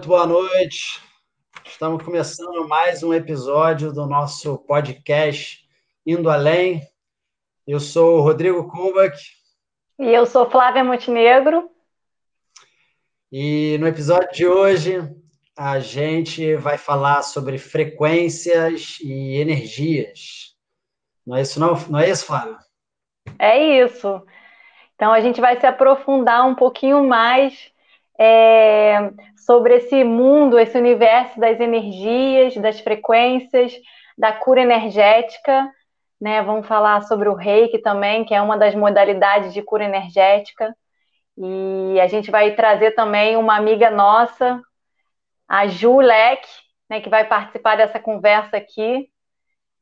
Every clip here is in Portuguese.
Muito boa noite. Estamos começando mais um episódio do nosso podcast Indo Além. Eu sou o Rodrigo Kubak. E eu sou Flávia Montenegro. E no episódio de hoje a gente vai falar sobre frequências e energias. Não é isso, não? Não é isso, Flávia? É isso. Então a gente vai se aprofundar um pouquinho mais é, sobre esse mundo, esse universo das energias, das frequências, da cura energética. Né? Vamos falar sobre o reiki também, que é uma das modalidades de cura energética. E a gente vai trazer também uma amiga nossa, a Ju Leck, né, que vai participar dessa conversa aqui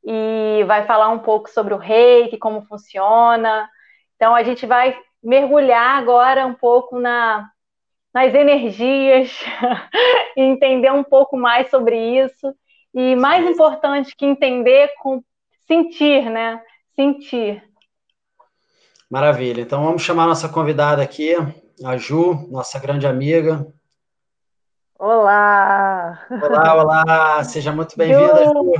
e vai falar um pouco sobre o reiki, como funciona. Então, a gente vai mergulhar agora um pouco na, nas energias, entender um pouco mais sobre isso. E mais importante que entender, com sentir, né? Sentir. Maravilha. Então vamos chamar nossa convidada aqui, a Ju, nossa grande amiga. Olá! Olá, olá! Seja muito bem-vinda, Ju.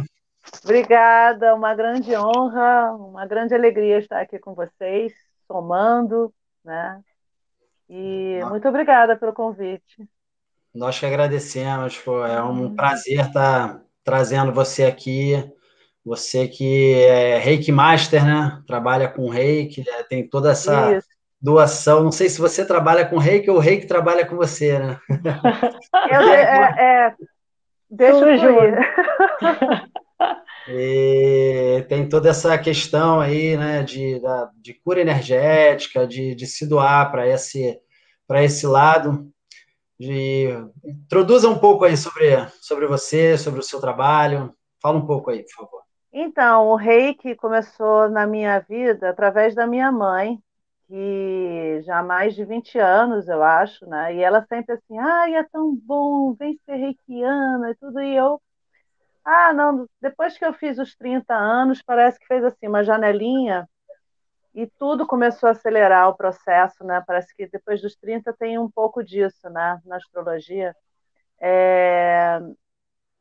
Obrigada, uma grande honra, uma grande alegria estar aqui com vocês, somando, né? E muito obrigada pelo convite. Nós que agradecemos, pô, é um uhum. prazer estar trazendo você aqui. Você que é Reiki Master, né? Trabalha com Reiki, né? tem toda essa Isso. doação. Não sei se você trabalha com Reiki ou o Reiki trabalha com você, né? Eu, é, é, deixa eu E tem toda essa questão aí, né, de, da, de cura energética, de, de se doar para esse, esse lado. De, introduza um pouco aí sobre, sobre você, sobre o seu trabalho. Fala um pouco aí, por favor. Então, o reiki começou na minha vida através da minha mãe, que já há mais de 20 anos, eu acho, né? E ela sempre assim, ai, é tão bom, vem ser reikiana e tudo. E eu ah, não, depois que eu fiz os 30 anos, parece que fez assim uma janelinha e tudo começou a acelerar o processo, né? Parece que depois dos 30 tem um pouco disso, né, na astrologia. É...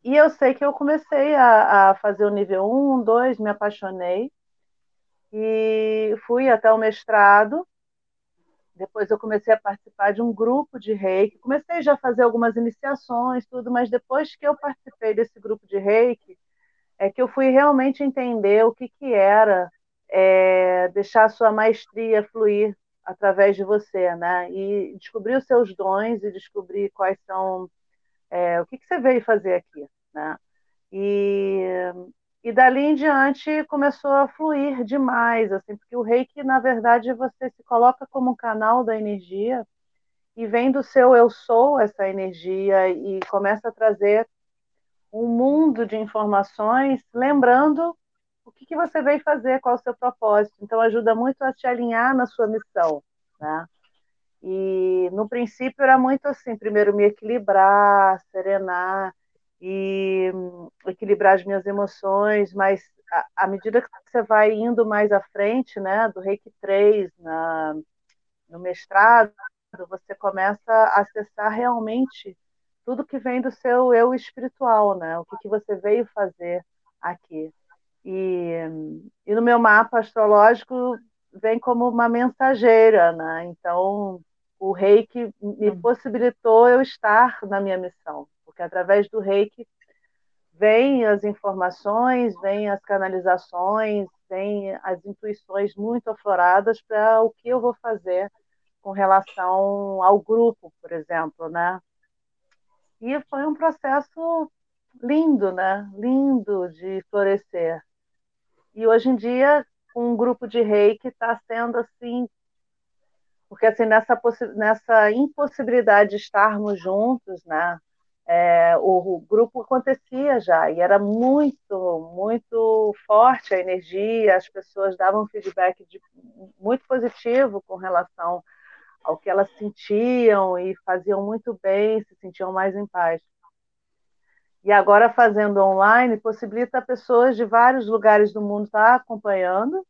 E eu sei que eu comecei a, a fazer o nível 1, 2, me apaixonei e fui até o mestrado depois eu comecei a participar de um grupo de reiki. Comecei já a fazer algumas iniciações, tudo, mas depois que eu participei desse grupo de reiki, é que eu fui realmente entender o que, que era é, deixar a sua maestria fluir através de você, né? E descobrir os seus dons e descobrir quais são, é, o que, que você veio fazer aqui, né? E e dali em diante começou a fluir demais, assim, porque o reiki, na verdade, você se coloca como um canal da energia e vem do seu eu sou essa energia e começa a trazer um mundo de informações, lembrando o que, que você veio fazer, qual o seu propósito. Então, ajuda muito a te alinhar na sua missão, né? E no princípio era muito assim, primeiro me equilibrar, serenar, e equilibrar as minhas emoções, mas à medida que você vai indo mais à frente, né, do Reiki 3, na, no mestrado, você começa a acessar realmente tudo que vem do seu eu espiritual, né, o que, que você veio fazer aqui. E, e no meu mapa astrológico vem como uma mensageira, né, então o Reiki me hum. possibilitou eu estar na minha missão porque através do reiki vêm as informações, vêm as canalizações, vêm as intuições muito afloradas para o que eu vou fazer com relação ao grupo, por exemplo, né? E foi um processo lindo, né? Lindo de florescer. E hoje em dia, um grupo de reiki está sendo assim, porque assim nessa nessa impossibilidade de estarmos juntos, né? É, o, o, grupo acontecia já e era muito, muito forte a energia, as pessoas davam feedback de, muito positivo com relação ao que elas sentiam e faziam muito bem, se sentiam mais em paz. E agora fazendo online possibilita pessoas de vários lugares do mundo estar acompanhando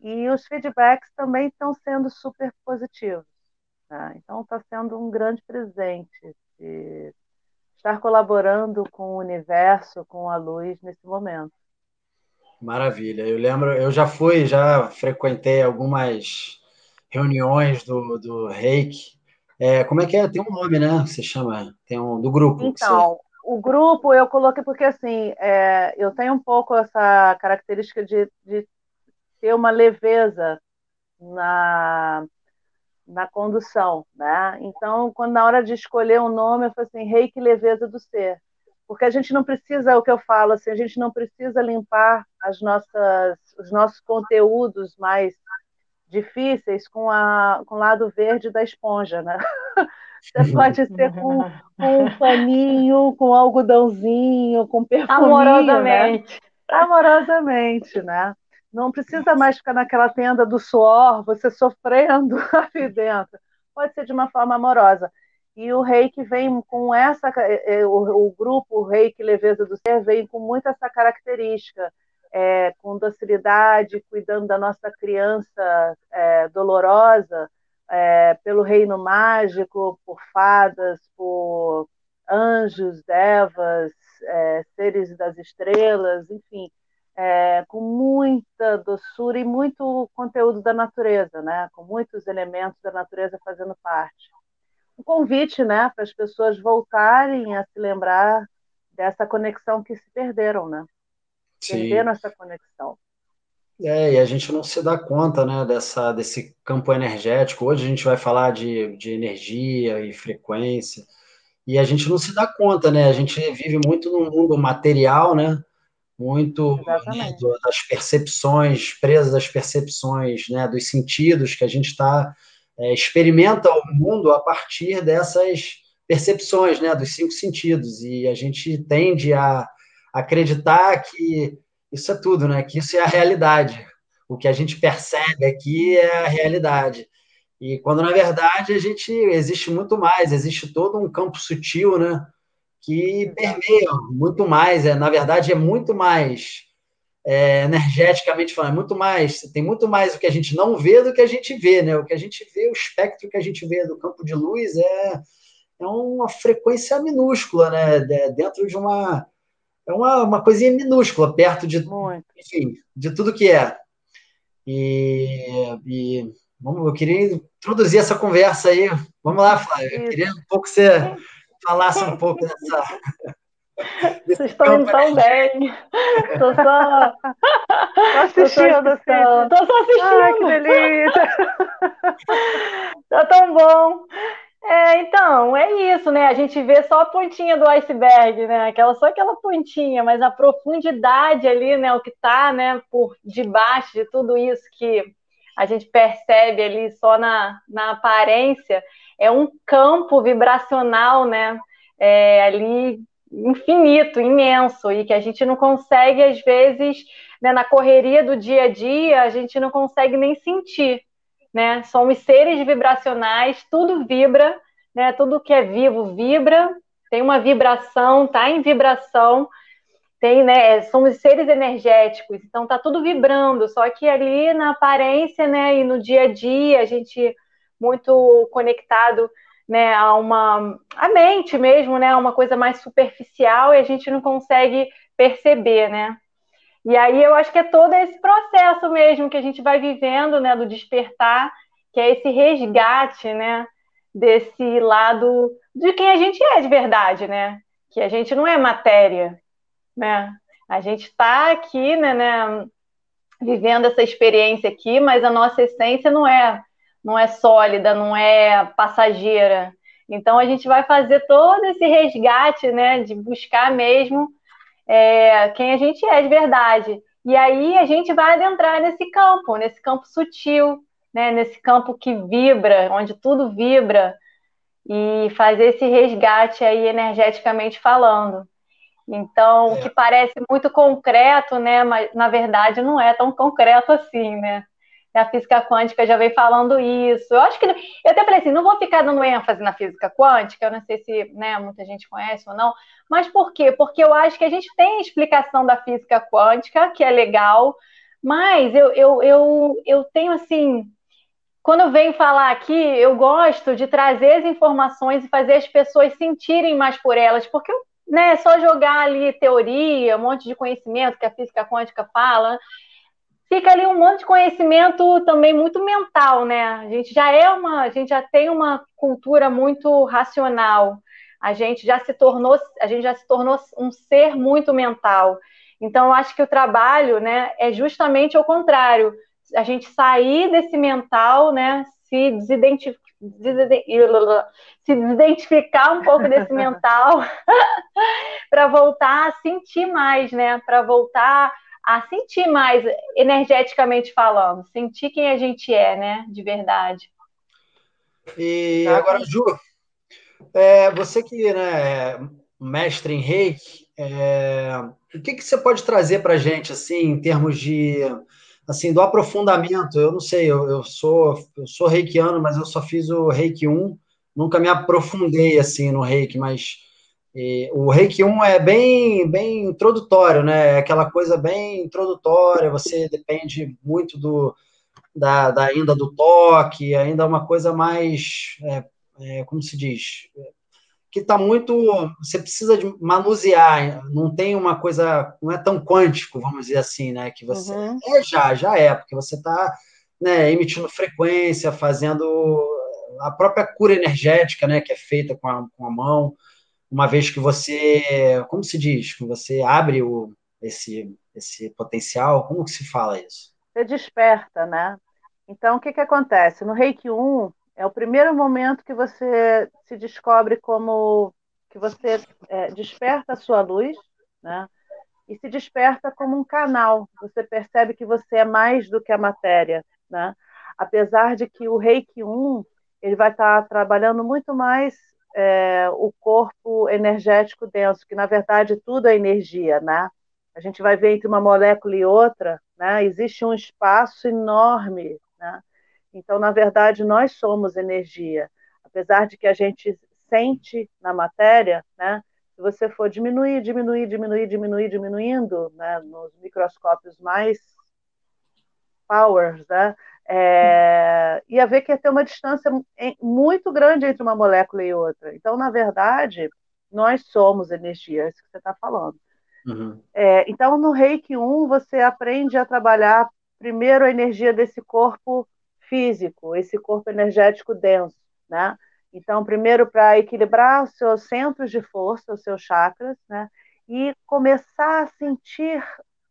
e os feedbacks também estão sendo super positivos. Né? Então está sendo um grande presente estar colaborando com o universo, com a luz nesse momento. Maravilha. Eu lembro, eu já fui, já frequentei algumas reuniões do, do Reiki. É, como é que é? Tem um nome, né? Você chama? Tem um do grupo. Então, você... o grupo eu coloquei porque assim, é, eu tenho um pouco essa característica de, de ter uma leveza na, na condução, né? Então, quando na hora de escolher um nome, eu falei assim, reiki leveza do ser. Porque a gente não precisa, é o que eu falo, assim, a gente não precisa limpar as nossas, os nossos conteúdos mais difíceis com, a, com o lado verde da esponja, né? Você pode ser com, com um paninho, com algodãozinho, com perfuminho, Amorosamente. Né? Amorosamente, né? Não precisa mais ficar naquela tenda do suor, você sofrendo ali dentro. Pode ser de uma forma amorosa. E o reiki vem com essa, é, é, o, grupo o Reiki Leveza do Ser vem com muito essa característica, é, com docilidade, cuidando da nossa criança é, dolorosa, é, pelo reino mágico, por fadas, por anjos, devas, é, seres das estrelas, enfim, é, com muita doçura e muito conteúdo da natureza, né? com muitos elementos da natureza fazendo parte. Um convite né, para as pessoas voltarem a se lembrar dessa conexão que se perderam, né? Sim. Perderam essa conexão. É, e a gente não se dá conta né, dessa, desse campo energético. Hoje a gente vai falar de, de energia e frequência, e a gente não se dá conta, né? A gente vive muito no mundo material, né? Muito né, das percepções, presas das percepções, né, dos sentidos que a gente está é, experimenta o mundo a partir dessas percepções, né, dos cinco sentidos e a gente tende a acreditar que isso é tudo, né, que isso é a realidade. O que a gente percebe aqui é a realidade. E quando na verdade a gente existe muito mais, existe todo um campo sutil, né? Que permeiam muito mais, é, na verdade, é muito mais é, energeticamente falando, é muito mais, tem muito mais o que a gente não vê do que a gente vê, né? O que a gente vê, o espectro que a gente vê do campo de luz é, é uma frequência minúscula, né? dentro de uma é uma, uma coisinha minúscula perto de enfim, de tudo que é. E, e vamos, eu queria introduzir essa conversa aí. Vamos lá, Flávia. Eu queria um pouco ser falasse um pouco dessa. Vocês estão indo tão bem. Estou só. Tô assistindo, Estou só assistindo. Ai, que delícia. Tá tão bom. É, então, é isso, né? A gente vê só a pontinha do iceberg, né? Aquela, só aquela pontinha, mas a profundidade ali, né? O que está né, por debaixo de tudo isso que a gente percebe ali só na, na aparência, é um campo vibracional, né? É, ali infinito, imenso, e que a gente não consegue, às vezes, né, na correria do dia a dia, a gente não consegue nem sentir. Né? Somos seres vibracionais, tudo vibra, né? tudo que é vivo vibra, tem uma vibração, está em vibração, tem, né? Somos seres energéticos, então está tudo vibrando, só que ali na aparência, né, e no dia a dia, a gente muito conectado né, a uma a mente mesmo, né, uma coisa mais superficial e a gente não consegue perceber, né? E aí eu acho que é todo esse processo mesmo que a gente vai vivendo, né, do despertar, que é esse resgate, né, desse lado de quem a gente é de verdade, né? Que a gente não é matéria, né? A gente está aqui, né, né, vivendo essa experiência aqui, mas a nossa essência não é não é sólida, não é passageira. Então a gente vai fazer todo esse resgate, né, de buscar mesmo é, quem a gente é de verdade. E aí a gente vai adentrar nesse campo, nesse campo sutil, né, nesse campo que vibra, onde tudo vibra, e fazer esse resgate aí energeticamente falando. Então, o que parece muito concreto, né, mas na verdade não é tão concreto assim, né? A física quântica já vem falando isso. Eu acho que. Eu até falei assim: não vou ficar dando ênfase na física quântica, eu não sei se né, muita gente conhece ou não, mas por quê? Porque eu acho que a gente tem explicação da física quântica, que é legal, mas eu, eu, eu, eu tenho assim. quando eu venho falar aqui, eu gosto de trazer as informações e fazer as pessoas sentirem mais por elas, porque né, só jogar ali teoria, um monte de conhecimento que a física quântica fala, fica ali um monte de conhecimento também muito mental, né? A gente já é uma, a gente já tem uma cultura muito racional. A gente já se tornou, a gente já se tornou um ser muito mental. Então, eu acho que o trabalho, né, é justamente o contrário. A gente sair desse mental, né, se desidentificar, se desidentificar um pouco desse mental para voltar a sentir mais, né? Para voltar a sentir mais energeticamente falando, sentir quem a gente é, né? De verdade. E agora, Ju, é, você que né, é mestre em reiki, é, o que, que você pode trazer para a gente, assim, em termos de, assim, do aprofundamento? Eu não sei, eu, eu, sou, eu sou reikiano, mas eu só fiz o reiki 1, nunca me aprofundei, assim, no reiki, mas e o Reiki 1 é bem, bem introdutório, né? É aquela coisa bem introdutória, você depende muito do, da, da ainda do toque, ainda é uma coisa mais, é, é, como se diz, que está muito, você precisa de manusear, não tem uma coisa, não é tão quântico, vamos dizer assim, né? Que você, uhum. é já, já é, porque você está né, emitindo frequência, fazendo a própria cura energética, né? Que é feita com a, com a mão, uma vez que você, como se diz, que você abre o, esse, esse potencial, como que se fala isso? Você desperta, né? Então, o que, que acontece? No Reiki 1, é o primeiro momento que você se descobre como que você é, desperta a sua luz, né? E se desperta como um canal. Você percebe que você é mais do que a matéria, né? Apesar de que o Reiki 1 ele vai estar trabalhando muito mais é, o corpo energético denso, que na verdade tudo é energia, né? A gente vai ver entre uma molécula e outra, né? Existe um espaço enorme, né? Então, na verdade, nós somos energia. Apesar de que a gente sente na matéria, né? Se você for diminuir, diminuir, diminuir, diminuir, diminuindo, né? Nos microscópios mais powers, né? É, ia ver que ia ter uma distância muito grande entre uma molécula e outra. Então, na verdade, nós somos energia, é isso que você está falando. Uhum. É, então, no Reiki 1, você aprende a trabalhar primeiro a energia desse corpo físico, esse corpo energético denso, né? Então, primeiro para equilibrar os seus centros de força, os seus chakras, né? E começar a sentir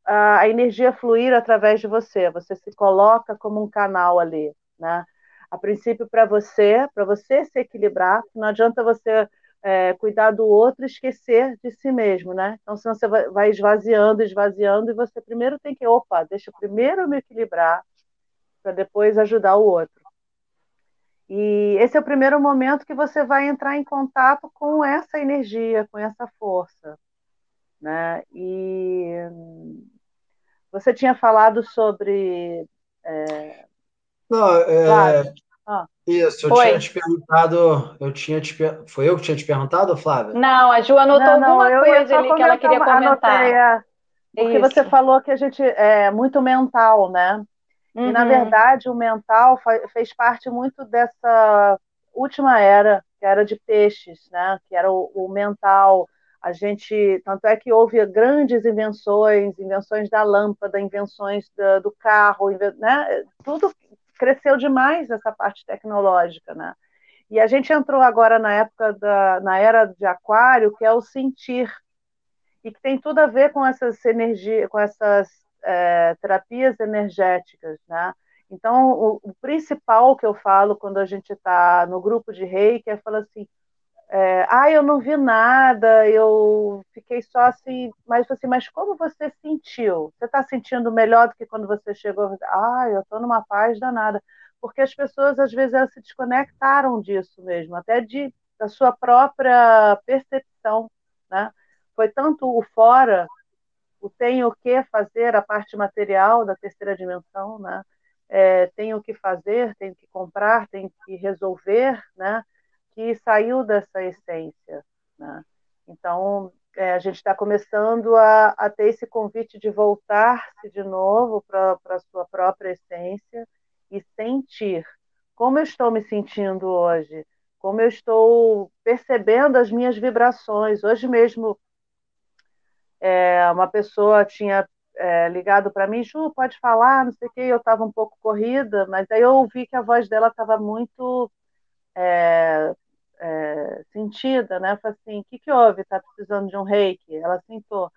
a energia fluir através de você. Você se coloca como um canal ali, né? A princípio para você, para você se equilibrar, não adianta você é, cuidar do outro e esquecer de si mesmo, né? Então, senão você vai esvaziando, esvaziando, e você primeiro tem que, opa, deixa primeiro me equilibrar, para depois ajudar o outro. E esse é o primeiro momento que você vai entrar em contato com essa energia, com essa força, né? E você tinha falado sobre. É... Não, é... Ah. Isso, eu Foi. tinha te perguntado. Eu tinha te Foi eu que tinha te perguntado, Flávia? Não, a Ju anotou não, não, alguma coisa ali que ela queria comentar. Anotei, é, porque Isso. você falou que a gente é muito mental, né? Uhum. E, na uhum. verdade, o mental fez parte muito dessa última era, que era de peixes, né? Que era o, o mental, a gente, tanto é que houve grandes invenções, invenções da lâmpada, invenções da, do carro, né? Tudo cresceu demais essa parte tecnológica, né? E a gente entrou agora na época da, na era de Aquário, que é o sentir, e que tem tudo a ver com essas energias, com essas é, terapias energéticas, né? Então, o, o, principal que eu falo quando a gente está no grupo de reiki é falar assim, é, ah, eu não vi nada, eu fiquei só assim, mas assim, mas como você sentiu? Você está sentindo melhor do que quando você chegou? Ah, eu estou numa paz danada. Porque as pessoas, às vezes, elas se desconectaram disso mesmo, até de, da sua própria percepção, né? Foi tanto o fora, o tem o que fazer, a parte material da terceira dimensão, né? É, tem o que fazer, tem que comprar, tem que resolver, né? Que saiu dessa essência. Né? Então, é, a gente está começando a, a, ter esse convite de voltar-se de novo para a sua própria essência e sentir, como eu estou me sentindo hoje, como eu estou percebendo as minhas vibrações. Hoje mesmo, é, uma pessoa tinha é, ligado para mim, Ju, pode falar, não sei o quê, eu estava um pouco corrida, mas aí eu ouvi que a voz dela estava muito é, é, sentida, né? Falei assim, o que, que houve? Está precisando de um reiki? Ela sentou.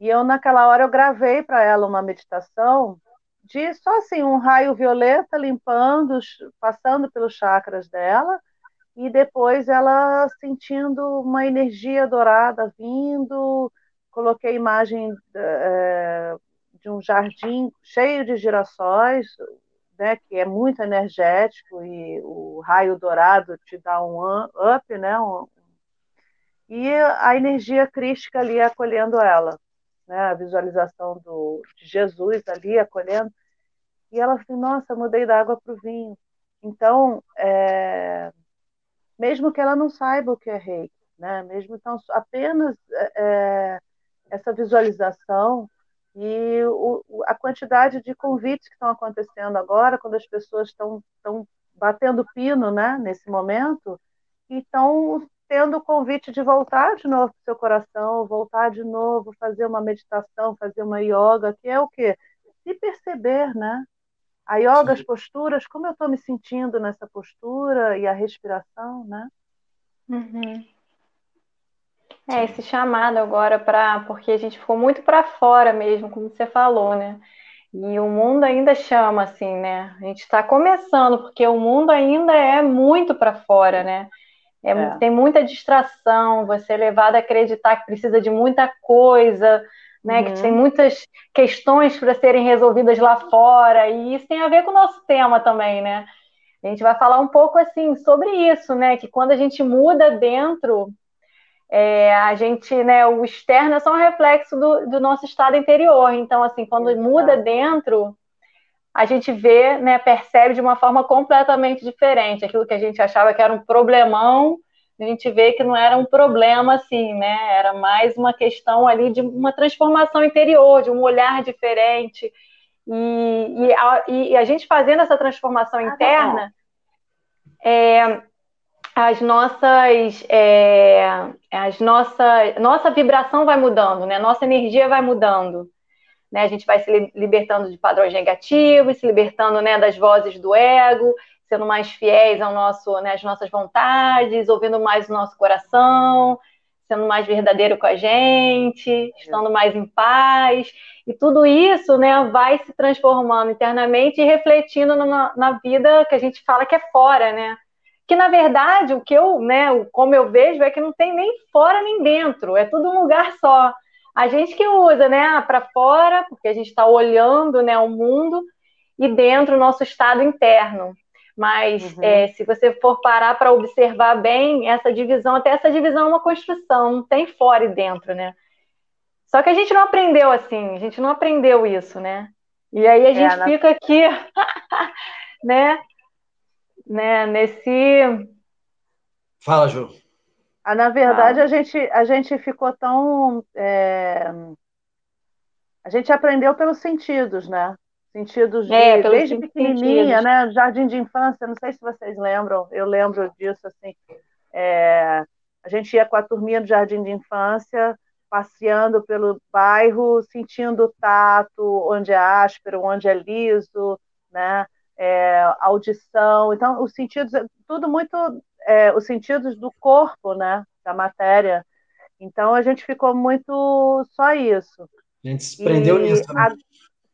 E eu, naquela hora, eu gravei para ela uma meditação de só assim, um raio violeta limpando, passando pelos chakras dela, e depois ela sentindo uma energia dourada vindo, coloquei a imagem é, de um jardim cheio de girassóis, né, que é muito energético e o raio dourado te dá um up, né, um, e a energia crística ali acolhendo ela, né, a visualização do, de Jesus ali acolhendo, e ela assim, nossa, mudei da água para o vinho. Então, é, mesmo que ela não saiba o que é reiki, né, mesmo então apenas é, essa visualização e o, a quantidade de convites que estão acontecendo agora, quando as pessoas estão, estão batendo pino né, nesse momento, e estão tendo o convite de voltar de novo para o seu coração, voltar de novo, fazer uma meditação, fazer uma yoga, que é o quê? Se perceber, né? A yoga, as posturas, como eu estou me sentindo nessa postura e a respiração, né? Uhum. É, esse chamado agora para. Porque a gente ficou muito para fora mesmo, como você falou, né? E o mundo ainda chama, assim, né? A gente está começando, porque o mundo ainda é muito para fora, né? É, é. Tem muita distração, você é levado a acreditar que precisa de muita coisa, né? Uhum. Que tem muitas questões para serem resolvidas lá fora, e isso tem a ver com o nosso tema também, né? A gente vai falar um pouco assim sobre isso, né? Que quando a gente muda dentro é, a gente, né, o externo é só um reflexo do, do nosso estado interior. Então, assim, quando muda dentro, a gente vê, né, percebe de uma forma completamente diferente. Aquilo que a gente achava que era um problemão, a gente vê que não era um problema assim, né? Era mais uma questão ali de uma transformação interior, de um olhar diferente. E, e, a, e a gente fazendo essa transformação ah, tá interna, é, as nossas, é, as nossa, nossa vibração vai mudando, né? Nossa energia vai mudando. Né? A gente vai se libertando de padrões negativos, se libertando né, das vozes do ego, sendo mais fiéis ao nosso, né, às nossas vontades, ouvindo mais o nosso coração, sendo mais verdadeiro com a gente, estando mais em paz. E tudo isso né, vai se transformando internamente e refletindo na, na vida que a gente fala que é fora, né? Que na verdade o que eu, né, como eu vejo é que não tem nem fora nem dentro, é tudo um lugar só. A gente que usa, né, para fora, porque a gente está olhando, né, o mundo e dentro o nosso estado interno. Mas uhum. é, se você for parar para observar bem essa divisão, até essa divisão é uma construção, não tem fora e dentro, né? Só que a gente não aprendeu assim, a gente não aprendeu isso, né? E aí a é, gente fica aqui, né? Né, nesse. Fala, Ju. Ah, na verdade, ah. a, gente, a gente ficou tão. É... A gente aprendeu pelos sentidos, né? Sentidos de, é, desde pequenininha, sentidos. né? Jardim de infância, não sei se vocês lembram, eu lembro disso, assim. É... A gente ia com a turminha do jardim de infância, passeando pelo bairro, sentindo o tato, onde é áspero, onde é liso, né? É, audição, então os sentidos, tudo muito, é, os sentidos do corpo, né, da matéria. Então a gente ficou muito só isso. A gente se prendeu e nisso. Né? A,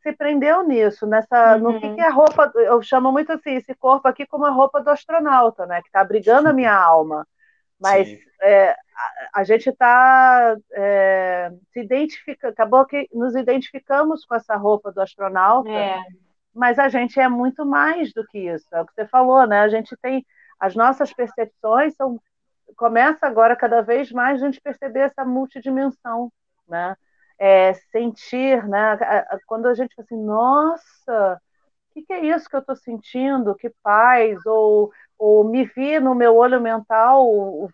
se prendeu nisso, nessa, uhum. no que, que é a roupa, eu chamo muito assim, esse corpo aqui como a roupa do astronauta, né, que está abrigando a minha alma. Mas é, a, a, gente está é, se identifica, acabou que nos identificamos com essa roupa do astronauta. É mas a gente é muito mais do que isso. É o que você falou, né? A gente tem as nossas percepções são começa agora cada vez mais a gente perceber essa multidimensão, né? É, sentir, né? Quando a gente fala assim, nossa, o que, que, é isso que eu estou sentindo? Que paz? Ou, ou me vi no meu olho mental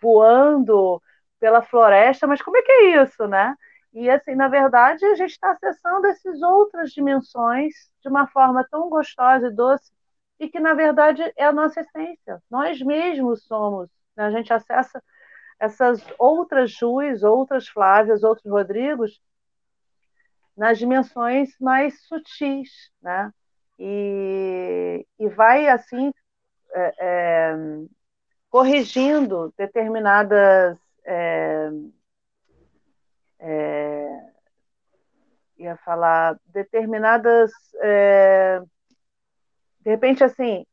voando pela floresta, mas como é que é isso, né? E, assim, na verdade, a gente está acessando essas outras dimensões de uma forma tão gostosa e doce, e que, na verdade, é a nossa essência. Nós mesmos somos. Né? A gente acessa essas outras Juiz, outras Flávias, outros Rodrigos nas dimensões mais sutis, né? E, e vai, assim, é, é, corrigindo determinadas... É, é ia falar determinadas é, de repente, assim,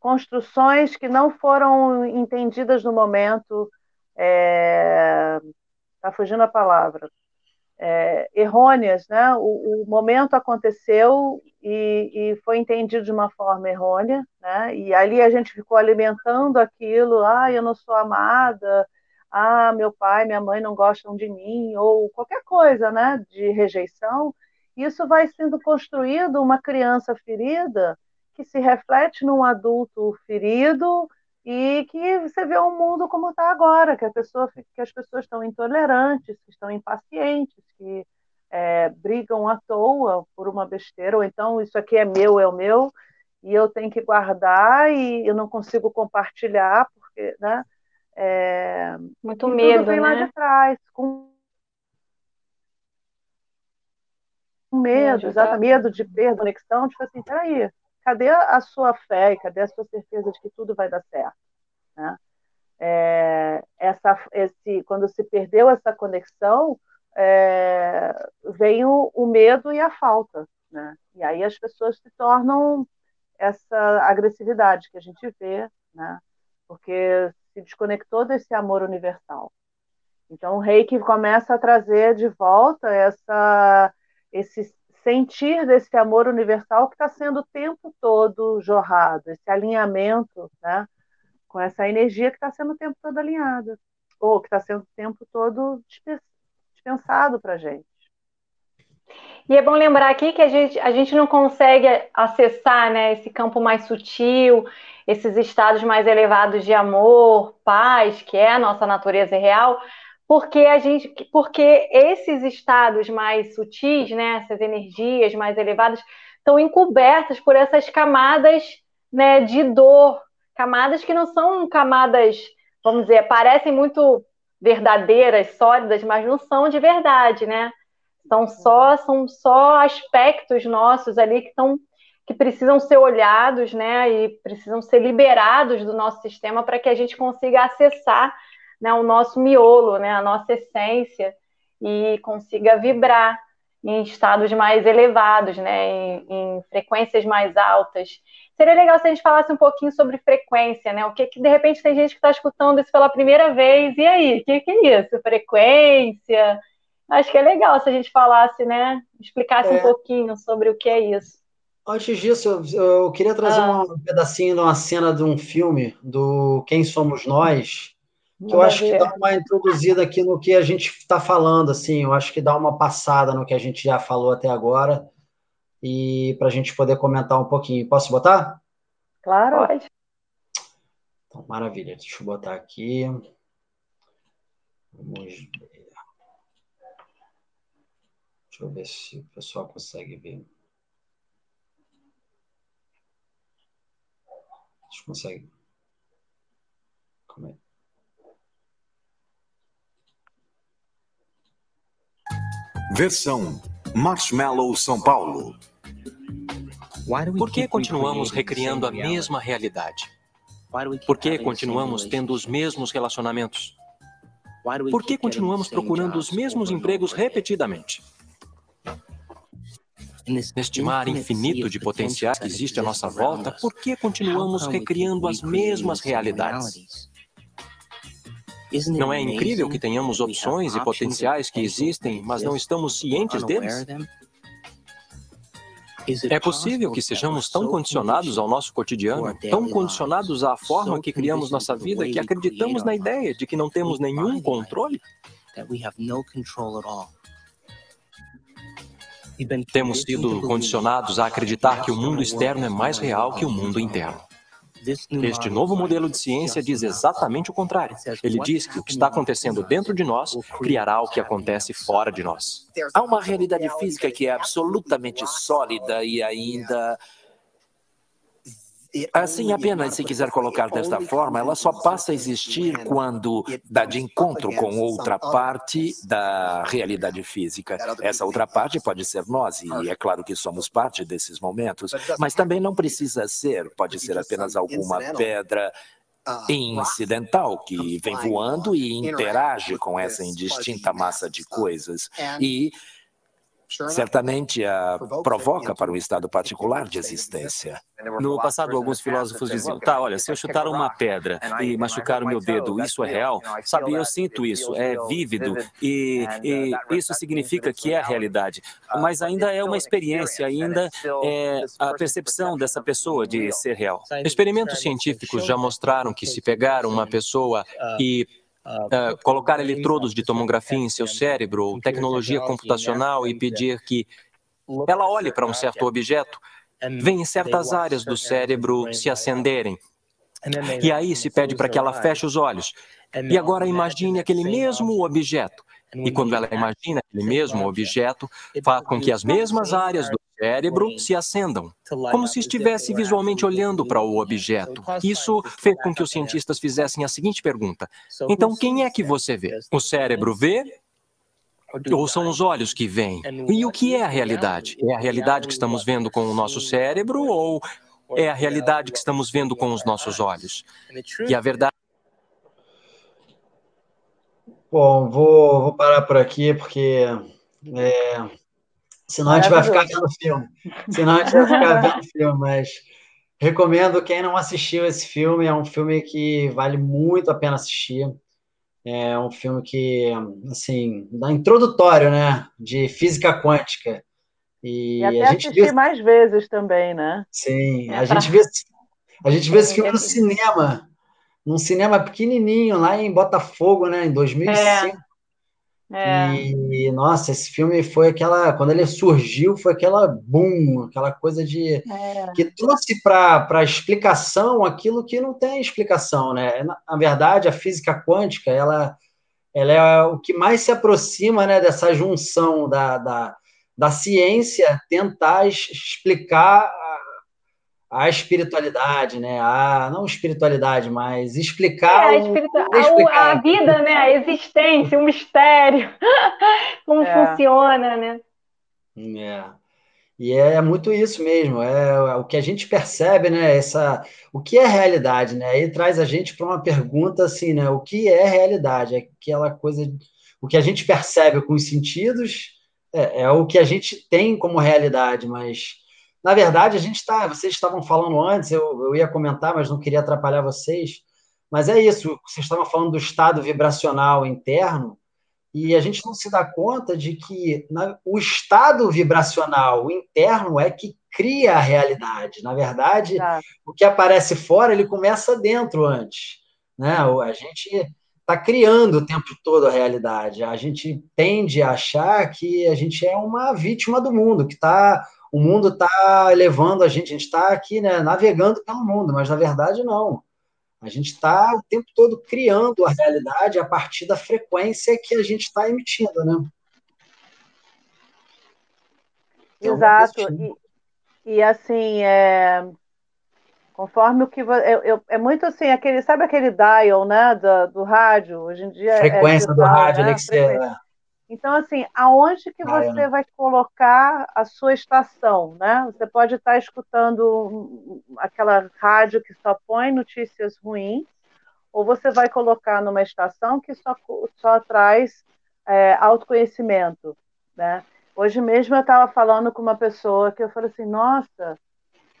construções que não foram entendidas no momento, está é, fugindo a palavra, é, errôneas, né? O, o, momento aconteceu e, e, foi entendido de uma forma errônea, né? E ali a gente ficou alimentando aquilo, ah, eu não sou amada, ah, meu pai, minha mãe não gostam de mim, ou qualquer coisa, né? De rejeição isso vai sendo construído uma criança ferida que se reflete num adulto ferido e que você vê o mundo como está agora, que, pessoa, que as pessoas estão intolerantes, que estão impacientes, que é, brigam à toa por uma besteira, ou então isso aqui é meu, é o meu, e eu tenho que guardar e eu não consigo compartilhar, porque, né? É, Muito medo, vem né? lá de trás, com medo, exato, medo de perda, conexão, tipo assim, peraí, cadê a sua fé cadê a sua certeza de que tudo vai dar certo? Né? É, essa, esse, quando se perdeu essa conexão, é, vem o, o, medo e a falta, né? E aí as pessoas se tornam essa agressividade que a gente vê, né? Porque se desconectou desse amor universal. Então o reiki começa a trazer de volta essa esse sentir desse amor universal que está sendo o tempo todo jorrado, esse alinhamento, né, com essa energia que está sendo o tempo todo alinhada, ou que está sendo o tempo todo dispensado para a gente. E é bom lembrar aqui que a gente, a gente não consegue acessar né, esse campo mais sutil, esses estados mais elevados de amor, paz, que é a nossa natureza real, porque a gente, porque esses estados mais sutis, né, essas energias mais elevadas, estão encobertas por essas camadas, né, de dor, camadas que não são camadas, vamos dizer, parecem muito verdadeiras, sólidas, mas não são de verdade, né? São só são só aspectos nossos ali que estão que precisam ser olhados, né, e precisam ser liberados do nosso sistema para que a gente consiga acessar né, o nosso miolo, né, a nossa essência, e consiga vibrar em estados mais elevados, né, em, em, frequências mais altas. Seria legal se a gente falasse um pouquinho sobre frequência, né? O que, que de repente tem gente que está escutando isso pela primeira vez, e aí, o que, que é isso? Frequência? Acho que é legal se a gente falasse, né? Explicasse é. um pouquinho sobre o que é isso. Antes disso, eu, eu queria trazer ah. um pedacinho de uma cena de um filme do Quem Somos Nós, que eu acho que dá uma introduzida aqui no que a gente está falando, assim, eu acho que dá uma passada no que a gente já falou até agora, e para a gente poder comentar um pouquinho. Posso botar? Claro. Pode. Então, maravilha. Deixa eu botar aqui. Vamos ver. Deixa eu ver se o pessoal consegue ver. Deixa eu consegue. Como é? Versão Marshmallow São Paulo. Por que continuamos recriando a mesma realidade? Por que continuamos tendo os mesmos relacionamentos? Por que continuamos procurando os mesmos empregos repetidamente? Neste mar infinito de potenciais que existe à nossa volta, por que continuamos recriando as mesmas realidades? Não é incrível que tenhamos opções e potenciais que existem, mas não estamos cientes deles? É possível que sejamos tão condicionados ao nosso cotidiano, tão condicionados à forma que criamos nossa vida, que acreditamos na ideia de que não temos nenhum controle? Temos sido condicionados a acreditar que o mundo externo é mais real que o mundo interno. Este novo modelo de ciência diz exatamente o contrário. Ele diz que o que está acontecendo dentro de nós criará o que acontece fora de nós. Há uma realidade física que é absolutamente sólida e ainda Assim, apenas se quiser colocar desta forma, ela só passa a existir quando dá de encontro com outra parte da realidade física. Essa outra parte pode ser nós, e é claro que somos parte desses momentos, mas também não precisa ser, pode ser apenas alguma pedra incidental que vem voando e interage com essa indistinta massa de coisas. E certamente a provoca para um estado particular de existência. No passado, alguns filósofos diziam: tá, olha, se eu chutar uma pedra e machucar o meu dedo, isso é real? Sabe, eu sinto isso, é vívido, e, e isso significa que é a realidade. Mas ainda é uma experiência, ainda é a percepção dessa pessoa de ser real. Experimentos científicos já mostraram que se pegar uma pessoa e uh, colocar eletrodos de tomografia em seu cérebro ou tecnologia computacional e pedir que ela olhe para um certo objeto, vem certas áreas do cérebro se acenderem. E aí se pede para que ela feche os olhos. E agora imagine aquele mesmo objeto. E quando ela imagina aquele mesmo objeto, faz com que as mesmas áreas do cérebro se acendam, como se estivesse visualmente olhando para o objeto. Isso fez com que os cientistas fizessem a seguinte pergunta: então quem é que você vê? O cérebro vê ou são os olhos que veem? E o que é a realidade? É a realidade que estamos vendo com o nosso cérebro ou é a realidade que estamos vendo com os nossos olhos? E a verdade. Bom, vou, vou parar por aqui porque é, Senão a gente vai ficar vendo filme. Senão a gente vai ficar vendo filme, mas recomendo quem não assistiu esse filme, é um filme que vale muito a pena assistir. É um filme que, assim, dá introdutório, né, de física quântica. E, e até a gente assistir viu... mais vezes também, né? Sim, é a gente vê a gente vê esse filme no cinema, num cinema pequenininho lá em Botafogo, né, em 2005. É. É. E, nossa, esse filme foi aquela. Quando ele surgiu, foi aquela boom, aquela coisa de. É. que trouxe para a explicação aquilo que não tem explicação, né? Na, na, verdade, a física quântica, ela, ela é o que mais se aproxima né, dessa junção da, da, da ciência tentar explicar a espiritualidade, né? A não espiritualidade, mas explicar, é, a, espiritu... explicar. a, vida, né? A existência, o mistério, como é. funciona, né? É. E é muito isso mesmo, é, é o que a gente percebe, né? Essa, o que é realidade, né? Aí traz a gente para uma pergunta assim, né? O que é realidade? É aquela coisa, o que a gente percebe com os sentidos é, é o que a gente tem como realidade, mas na verdade, a gente está. Vocês estavam falando antes, eu, eu ia comentar, mas não queria atrapalhar vocês. Mas é isso, vocês estavam falando do estado vibracional interno, e a gente não se dá conta de que na, o estado vibracional interno é que cria a realidade. Na verdade, tá. o que aparece fora, ele começa dentro antes. Né? A gente está criando o tempo todo a realidade. A gente tende a achar que a gente é uma vítima do mundo, que está o mundo está levando a gente, a gente está aqui né, navegando pelo mundo, mas na verdade não. A gente está o tempo todo criando a realidade a partir da frequência que a gente está emitindo, né? Então, Exato. E, e, assim, é, conforme o que eu, eu, é muito assim, aquele, sabe aquele dial, né, do, do rádio? Hoje em dia frequência é digital, do rádio, né? Que então, assim, aonde que você vai colocar a sua estação, né? Você pode estar escutando aquela rádio que só põe notícias ruins, ou você vai colocar numa estação que só, só traz é, autoconhecimento, né? Hoje mesmo eu estava falando com uma pessoa que eu falei assim, nossa,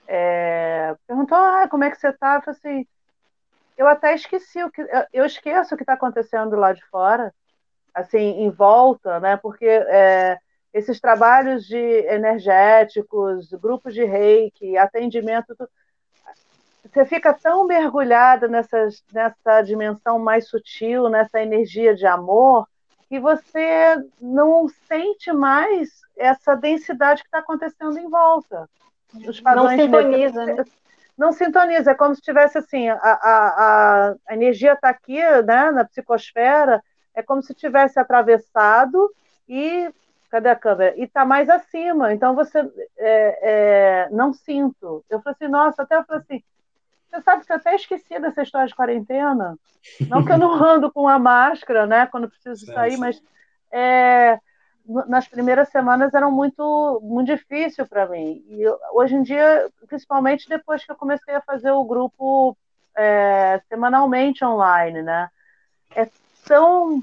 é... perguntou, ah, como é que você está? Eu falei assim, eu até esqueci o que, eu esqueço o que está acontecendo lá de fora, assim em volta, né? Porque é, esses trabalhos de energéticos, grupos de reiki, atendimento, você fica tão mergulhada nessa, nessa dimensão mais sutil, nessa energia de amor, que você não sente mais essa densidade que está acontecendo em volta. Não sintoniza, né? Não sintoniza, é como se tivesse assim, a, a, a energia está aqui, né, na psicosfera, é como se tivesse atravessado e cadê a câmera? E está mais acima. Então você é, é, não sinto. Eu falei assim, nossa, até eu falei assim, Você sabe que eu até esqueci dessa história de quarentena. Não que eu não ando com a máscara, né? Quando preciso sair, mas é, nas primeiras semanas eram muito, muito difícil para mim. E hoje em dia, principalmente depois que eu comecei a fazer o grupo é, semanalmente online, né? É tão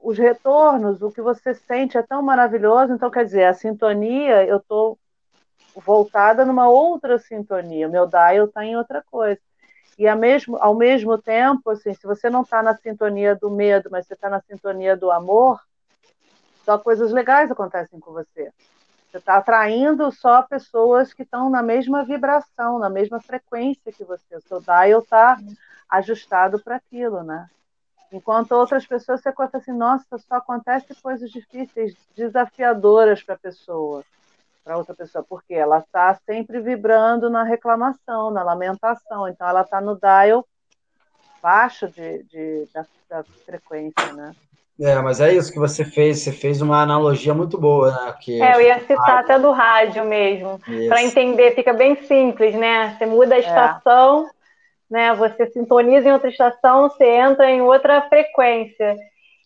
os retornos, o que você sente é tão maravilhoso. Então, quer dizer, a sintonia, eu estou voltada numa outra sintonia. Meu dial está em outra coisa. E mesmo, ao mesmo tempo, assim, se você não está na sintonia do medo, mas você está na sintonia do amor, só coisas legais acontecem com você. Você está atraindo só pessoas que estão na mesma vibração, na mesma frequência que você. O seu dial está ajustado para aquilo, né? Enquanto outras pessoas você conta assim, nossa, só acontece coisas difíceis, desafiadoras para a pessoa para outra pessoa, porque ela está sempre vibrando na reclamação, na lamentação, então ela está no dial baixo de, de da, da, frequência, né? É, mas é isso que você fez, você fez uma analogia muito boa, né? Que é, eu ia citar rádio. até do rádio mesmo, para entender, fica bem simples, né? Você muda a é. estação, é. Né? Você sintoniza em outra estação, você entra em outra frequência.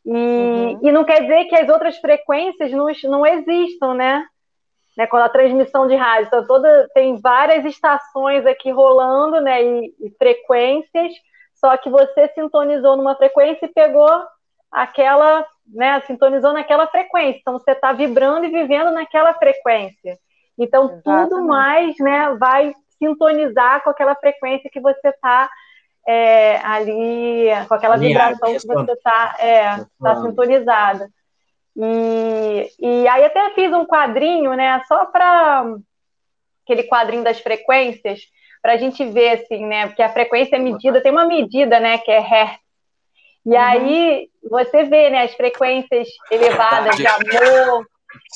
E, uhum. e não quer dizer que as outras frequências não, não existam, né? né, quando a transmissão de rádio então toda tem várias estações aqui rolando, né, e, e, frequências, só que você sintonizou numa frequência e pegou aquela, né, sintonizou naquela frequência, então você está vibrando e vivendo naquela frequência. Então Exatamente. tudo mais, né, vai sintonizar com aquela frequência que você está é, ali, com aquela vibração que você está é, tá sintonizada. E, e aí até fiz um quadrinho, né, só para aquele quadrinho das frequências, para a gente ver, assim, né, porque a frequência é medida, tem uma medida, né, que é Hertz. E uhum. aí você vê, né, as frequências elevadas de amor,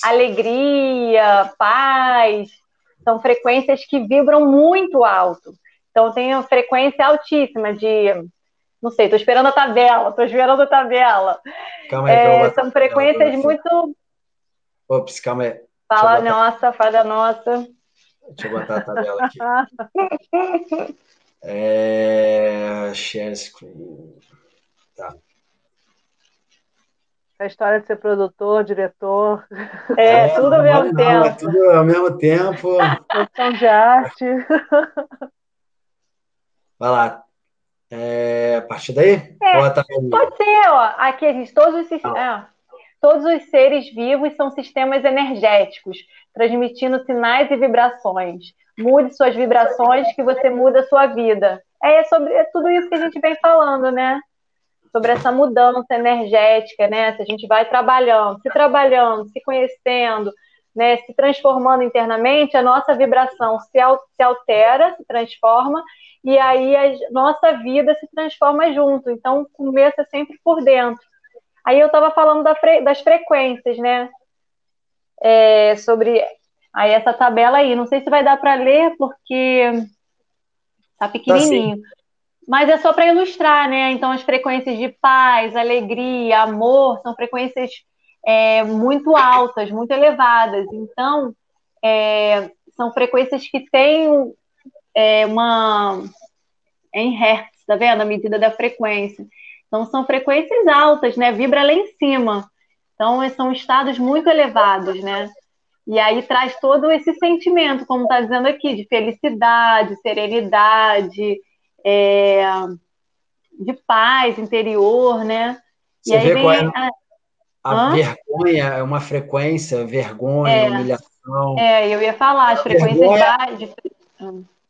alegria, paz, são frequências que vibram muito alto. Então tem a frequência altíssima de não sei, estou esperando a tabela, estou esperando a tabela. Calma aí, é, são frequências muito. Ops, calma aí. Fala nossa, fada nossa. Deixa eu botar a tabela aqui. é... Share screen. Tá. A história de ser produtor, diretor. É, é tudo ao mesmo não, tempo. É tudo ao mesmo tempo. Produção de arte. Vai lá, é, a partir daí? É, tá pode ser, ó. Aqui a gente, todos os, ah. é, todos os seres vivos são sistemas energéticos, transmitindo sinais e vibrações. Mude suas vibrações que você muda a sua vida. É sobre é tudo isso que a gente vem falando, né? Sobre essa mudança energética, né? Se a gente vai trabalhando, se trabalhando, se conhecendo, né? Se transformando internamente, a nossa vibração se, se altera, se transforma e aí a nossa vida se transforma junto. Então, começa sempre por dentro. Aí eu estava falando da fre das frequências, né? É, sobre aí essa tabela aí. Não sei se vai dar para ler, porque tá pequenininho. Tá Mas é só para ilustrar, né? Então, as frequências de paz, alegria, amor, são frequências é, muito altas, muito elevadas. Então, é, são frequências que têm é, uma em hertz, tá vendo? A medida da frequência. Então são frequências altas, né? Vibra lá em cima. Então são estados muito elevados, né? E aí traz todo esse sentimento, como está dizendo aqui, de felicidade, serenidade, é, de paz interior, né? Você e aí vem é a, a vergonha, é uma frequência, vergonha, é, humilhação. É, eu ia falar, as frequências vergonha... de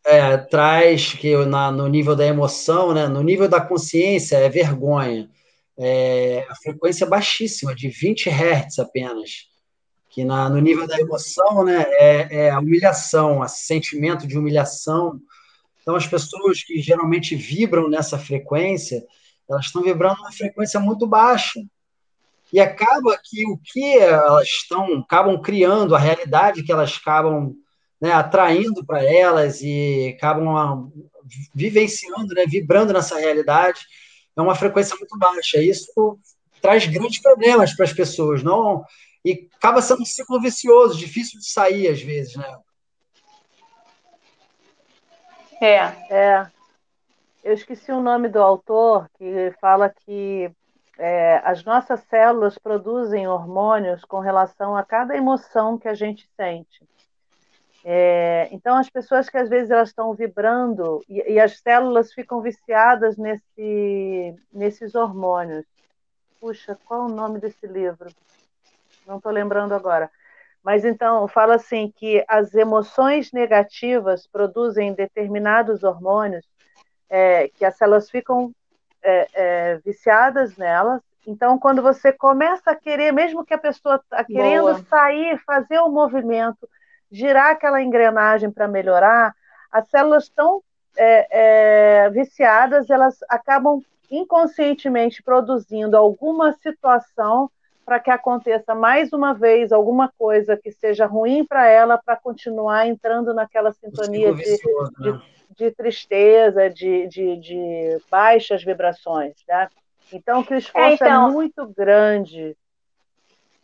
é, traz que na, no nível da emoção, né, no nível da consciência, é vergonha. É, a frequência é baixíssima, de 20 Hz apenas. Que na, no nível da emoção né, é, é a humilhação, o sentimento de humilhação. Então, as pessoas que geralmente vibram nessa frequência, elas estão vibrando uma frequência muito baixa. E acaba que o que elas estão, acabam criando, a realidade que elas acabam né, atraindo para elas e acabam ah, vivenciando, né, vibrando nessa realidade, é uma frequência muito baixa. Isso traz grandes problemas para as pessoas, não? E acaba sendo um ciclo vicioso, difícil de sair às vezes, né? É, é. eu esqueci o nome do autor que fala que é, as nossas células produzem hormônios com relação a cada emoção que a gente sente. É, então, as pessoas que às vezes elas estão vibrando e, e as células ficam viciadas nesse, nesses hormônios. Puxa, qual o nome desse livro? Não estou lembrando agora. Mas então, fala assim que as emoções negativas produzem determinados hormônios é, que as células ficam é, é, viciadas nelas. Então, quando você começa a querer, mesmo que a pessoa está querendo Boa. sair, fazer o movimento, girar aquela engrenagem para melhorar, as células estão é, é, viciadas, elas acabam inconscientemente produzindo alguma situação para que aconteça mais uma vez alguma coisa que seja ruim para ela, para continuar entrando naquela sintonia de, de, né? de, tristeza, de, de, de, baixas vibrações. Né? Então, que o esforço é, então... é muito grande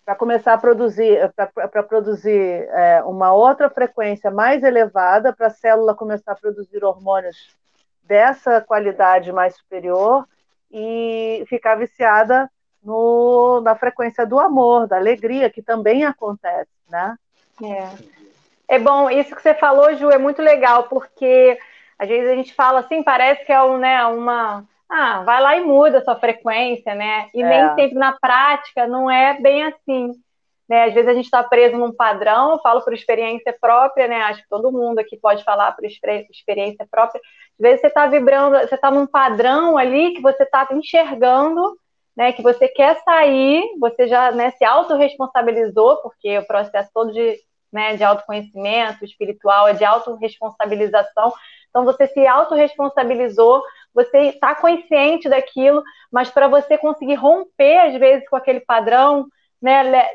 para começar a produzir, para produzir é, uma outra frequência mais elevada, para a célula começar a produzir hormônios dessa qualidade mais superior e ficar viciada no, na frequência do amor, da alegria, que também acontece, né? É. é bom, isso que você falou, Ju, é muito legal, porque às vezes a gente fala assim, parece que é um, né, uma ah, vai lá e muda a sua frequência, né? E é. nem sempre na prática não é bem assim. Né? Às vezes a gente está preso num padrão, eu falo por experiência própria, né? Acho que todo mundo aqui pode falar por experiência própria. Às vezes você está vibrando, você está num padrão ali que você está enxergando, né? Que você quer sair, você já né, se autorresponsabilizou, porque o processo todo de, né, de autoconhecimento espiritual é de autorresponsabilização. Então você se autorresponsabilizou, você está consciente daquilo, mas para você conseguir romper, às vezes, com aquele padrão, né,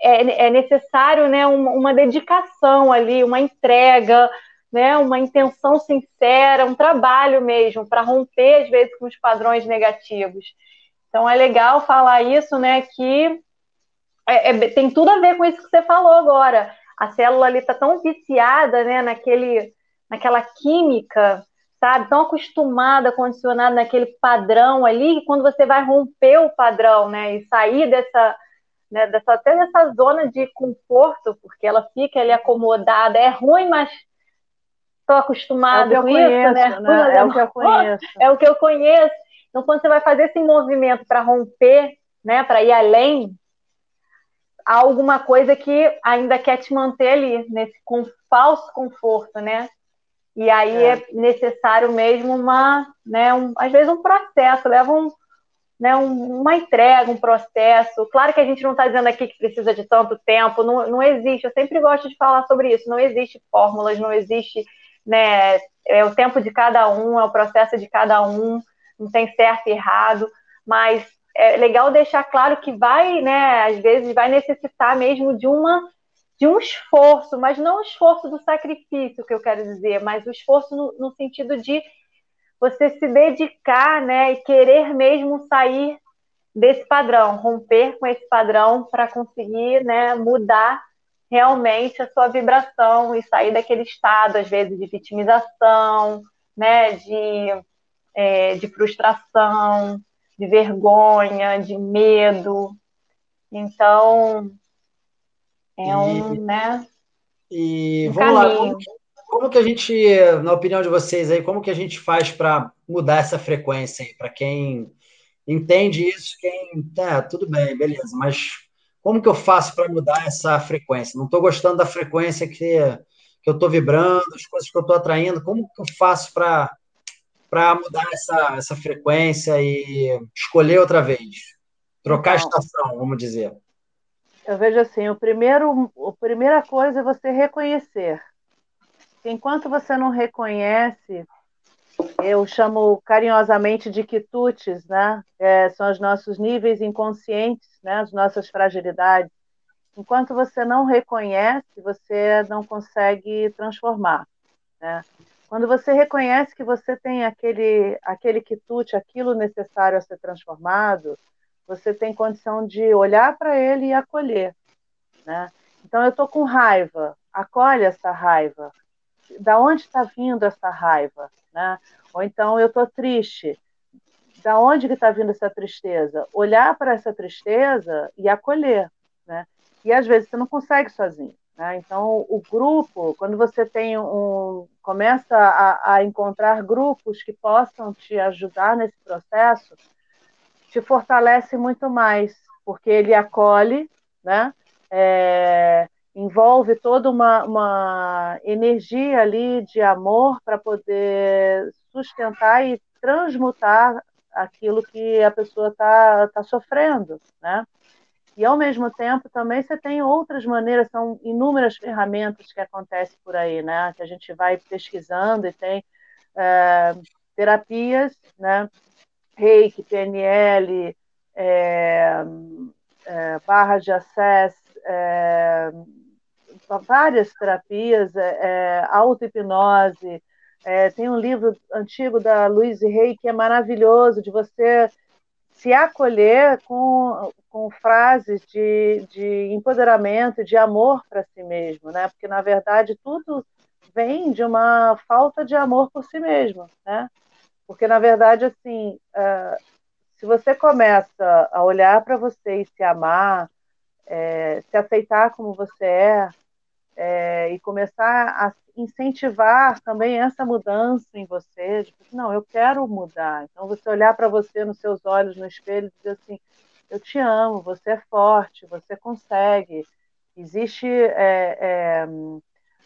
é, é necessário né, uma, uma dedicação ali, uma entrega, né, uma intenção sincera, um trabalho mesmo para romper, às vezes, com os padrões negativos. Então é legal falar isso, né? Que é, é, tem tudo a ver com isso que você falou agora. A célula ali está tão viciada, né, naquele, naquela química sabe? Tão acostumada, condicionada naquele padrão ali, que quando você vai romper o padrão, né, e sair dessa, né, dessa até dessa zona de conforto, porque ela fica ali acomodada, é ruim, mas estou acostumada é com conheço, isso, né? né? É o que eu conheço. É o que eu conheço. Então, quando você vai fazer esse movimento para romper, né, para ir além, há alguma coisa que ainda quer te manter ali, nesse com, falso conforto, né? E aí é, é necessário mesmo uma, né, um, às vezes um processo, leva um, né, um, uma entrega, um processo. Claro que a gente não está dizendo aqui que precisa de tanto tempo, não, não existe. Eu sempre gosto de falar sobre isso. Não existe fórmulas, não existe, né, é o tempo de cada um, é o processo de cada um, não tem certo e errado, mas é legal deixar claro que vai, né, às vezes vai necessitar mesmo de uma de um esforço, mas não o esforço do sacrifício que eu quero dizer, mas o esforço no, no sentido de você se dedicar, né, e querer mesmo sair desse padrão, romper com esse padrão para conseguir, né, mudar realmente a sua vibração e sair daquele estado, às vezes, de vitimização, né, de, é, de frustração, de vergonha, de medo. Então, é um, e, né? E um vamos caminho. lá, como, como, que a gente, na opinião de vocês aí, como que a gente faz para mudar essa frequência aí, para quem entende isso, quem tá, tudo bem, beleza, mas como que eu faço para mudar essa frequência? Não estou gostando da frequência que, que eu estou vibrando, as coisas que eu estou atraindo, como que eu faço para para mudar essa, essa frequência e escolher outra vez? Trocar a estação, vamos dizer. Eu vejo assim, o primeiro, a primeira coisa é você reconhecer. Enquanto você não reconhece, eu chamo carinhosamente de quitutes, né? É, são os nossos níveis inconscientes, né? As nossas fragilidades. Enquanto você não reconhece, você não consegue transformar, né? Quando você reconhece que você tem aquele, aquele quitute, aquilo necessário a ser transformado, você tem condição de olhar para ele e acolher. Né? Então, eu estou com raiva, acolhe essa raiva. da onde está vindo essa raiva, né? Ou então eu estou triste, da onde está vindo essa tristeza? Olhar para essa tristeza e acolher, né? E às vezes você não consegue sozinho. Né? Então, o grupo, quando você tem um, começa a, a, encontrar grupos que possam te ajudar nesse processo, te fortalece muito mais, porque ele acolhe, né? É, envolve toda uma, uma energia ali de amor para poder sustentar e transmutar aquilo que a pessoa está tá sofrendo, né? E, ao mesmo tempo, também você tem outras maneiras, são inúmeras ferramentas que acontecem por aí, né? Que a gente vai pesquisando e tem é, terapias, né? Reiki, PNL, é, é, barra de acesso, é, várias terapias, é, é auto-hipnose. É, tem um livro antigo da Louise Hay que é maravilhoso, de você se acolher com, com frases de, de empoderamento, de amor para si mesmo, né? Porque na verdade tudo vem de uma falta de amor por si mesmo, né? Porque na verdade assim, uh, se você começa a olhar para você e se amar, é, se aceitar como você é, é, e começar a incentivar também essa mudança em você, de não, eu quero mudar. Então você olhar para você nos seus olhos no espelho e dizer assim, eu te amo, você é forte, você consegue, existe, é, é,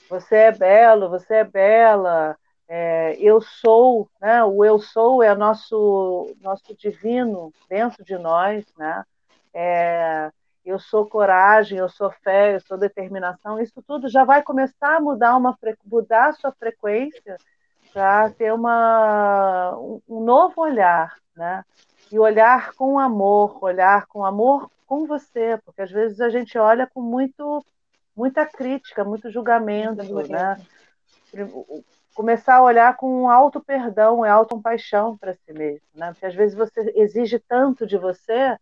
você é belo, você é bela, é, eu sou, né? O eu sou é nosso nosso divino dentro de nós, né? É, eu sou coragem, eu sou fé, eu sou determinação, isso tudo já vai começar a mudar uma mudar a sua frequência para ter uma um novo olhar, né? E olhar com amor, olhar com amor com você, porque às vezes a gente olha com muito muita crítica, muito julgamento, né? Começar a olhar com alto perdão e auto compaixão para si mesmo, né? Porque às vezes você exige tanto de você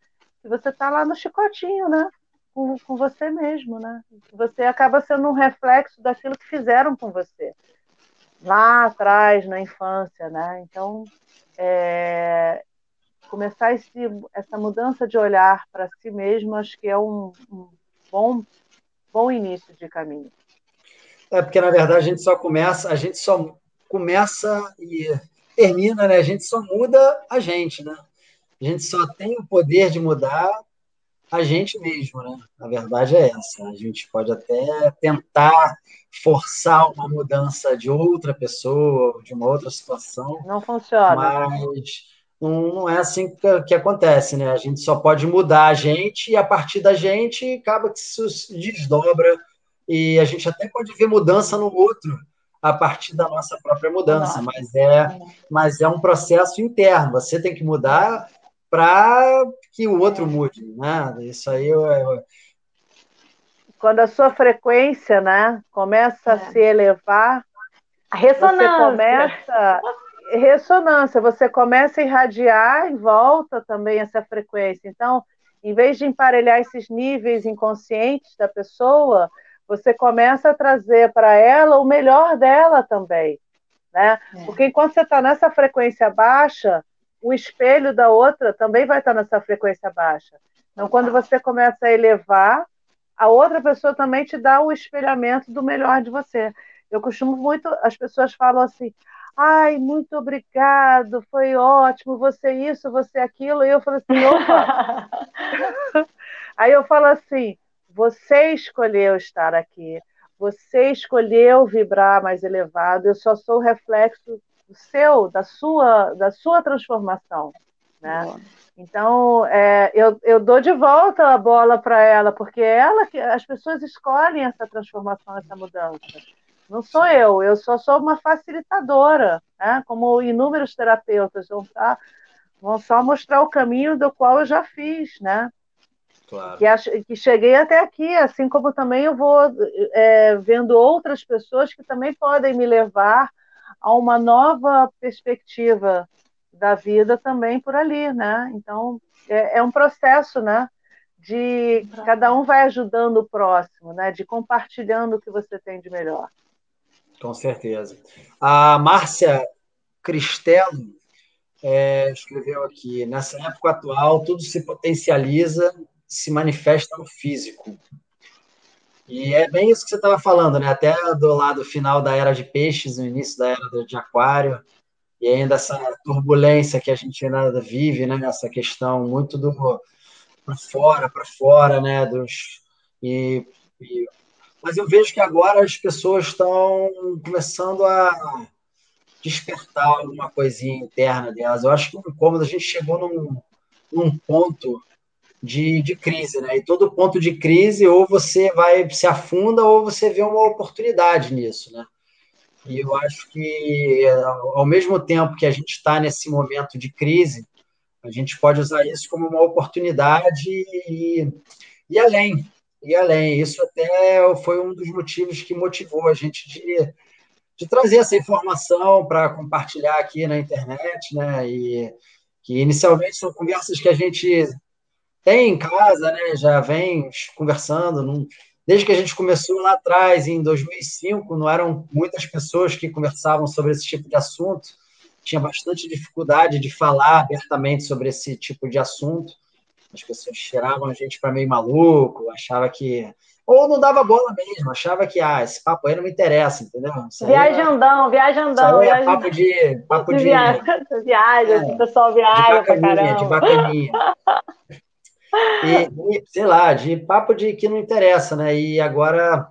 que você está lá no chicotinho, né? Com, com você mesmo, né? Você acaba sendo um reflexo daquilo que fizeram com você lá atrás, na infância, né? Então, é, começar esse, essa mudança de olhar para si mesmo, acho que é um, um, bom, bom início de caminho. É porque na verdade a gente só começa, a gente só começa e termina, né? A gente só muda a gente, né? A gente só tem o poder de mudar a gente mesmo, né? A verdade é essa. A gente pode até tentar forçar uma mudança de outra pessoa, de uma outra situação. Não funciona. Mas não, é assim que, que, acontece, né? A gente só pode mudar a gente e a partir da gente acaba que se desdobra e a gente até pode ver mudança no outro a partir da nossa própria mudança, mas é, mas é um processo interno. Você tem que mudar para que o outro mude, né? Isso aí eu, eu... quando a sua frequência, né, começa é. a se elevar, a ressonância você começa ressonância, você começa a irradiar em volta também essa frequência. Então, em vez de emparelhar esses níveis inconscientes da pessoa, você começa a trazer para ela o melhor dela também, né? É. Porque enquanto você está nessa frequência baixa, o espelho da outra também vai estar nessa frequência baixa. Então, quando você começa a elevar, a outra pessoa também te dá o espelhamento do melhor de você. Eu costumo muito, as pessoas falam assim: ai, muito obrigado, foi ótimo, você isso, você aquilo. E eu falo assim: opa. Aí eu falo assim: você escolheu estar aqui, você escolheu vibrar mais elevado, eu só sou reflexo seu, da sua, da sua transformação, né? Então, é, eu, eu dou de volta a bola para ela, porque ela que as pessoas escolhem essa transformação, essa mudança. Não sou eu, eu só sou uma facilitadora, né? Como inúmeros terapeutas vão, tá, vão só mostrar o caminho do qual eu já fiz, né? Claro. Que, que cheguei até aqui, assim como também eu vou é, vendo outras pessoas que também podem me levar a uma nova perspectiva da vida também por ali, né? Então é, é um processo, né? De cada um vai ajudando o próximo, né? De compartilhando o que você tem de melhor. Com certeza. A Márcia Cristelo é, escreveu aqui: nessa época atual, tudo se potencializa, se manifesta no físico. E é bem isso que você estava falando, né? Até do lado final da era de peixes, no início da era de aquário, e ainda essa turbulência que a gente ainda vive, né? Essa questão muito do para fora, para fora, né? Dos, e, e, mas eu vejo que agora as pessoas estão começando a despertar alguma coisinha interna delas. Eu acho que o incômodo, a gente chegou num, num ponto de, de crise, né? E todo ponto de crise, ou você vai se afunda, ou você vê uma oportunidade nisso, né? E eu acho que, ao mesmo tempo que a gente está nesse momento de crise, a gente pode usar isso como uma oportunidade e, e além, e além. Isso até foi um dos motivos que motivou a gente de, de trazer essa informação para compartilhar aqui na internet, né? E que inicialmente são conversas que a gente tem em casa, né? Já vem conversando. Não, desde que a gente começou lá atrás, em 2005, não eram muitas pessoas que conversavam sobre esse tipo de assunto. Tinha bastante dificuldade de falar abertamente sobre esse tipo de assunto. As pessoas tiravam a gente para meio maluco, achava que ou não dava bola mesmo, achava que ah, esse papo aí não me interessa, entendeu? Viajandão, viajandão. Isso aí é papo de. Papo de, de viagem, viaja, é, o pessoal viaja pra caramba. De bacaninha. E, sei lá, de papo de que não interessa, né? E agora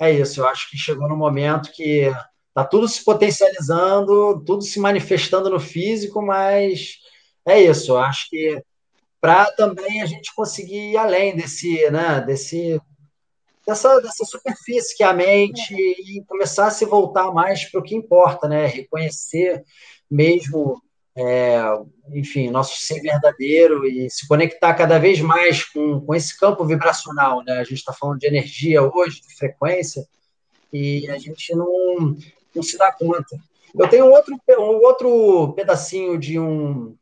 é isso, eu acho que chegou no momento que tá tudo se potencializando, tudo se manifestando no físico, mas é isso, eu acho que para também a gente conseguir ir além desse, né, desse dessa, dessa superfície que é a mente e começar a se voltar mais para o que importa, né? Reconhecer mesmo é, enfim, nosso ser verdadeiro e se conectar cada vez mais com, com esse campo vibracional. Né? A gente está falando de energia hoje, de frequência, e a gente não, não se dá conta. Eu tenho outro, um outro pedacinho de um,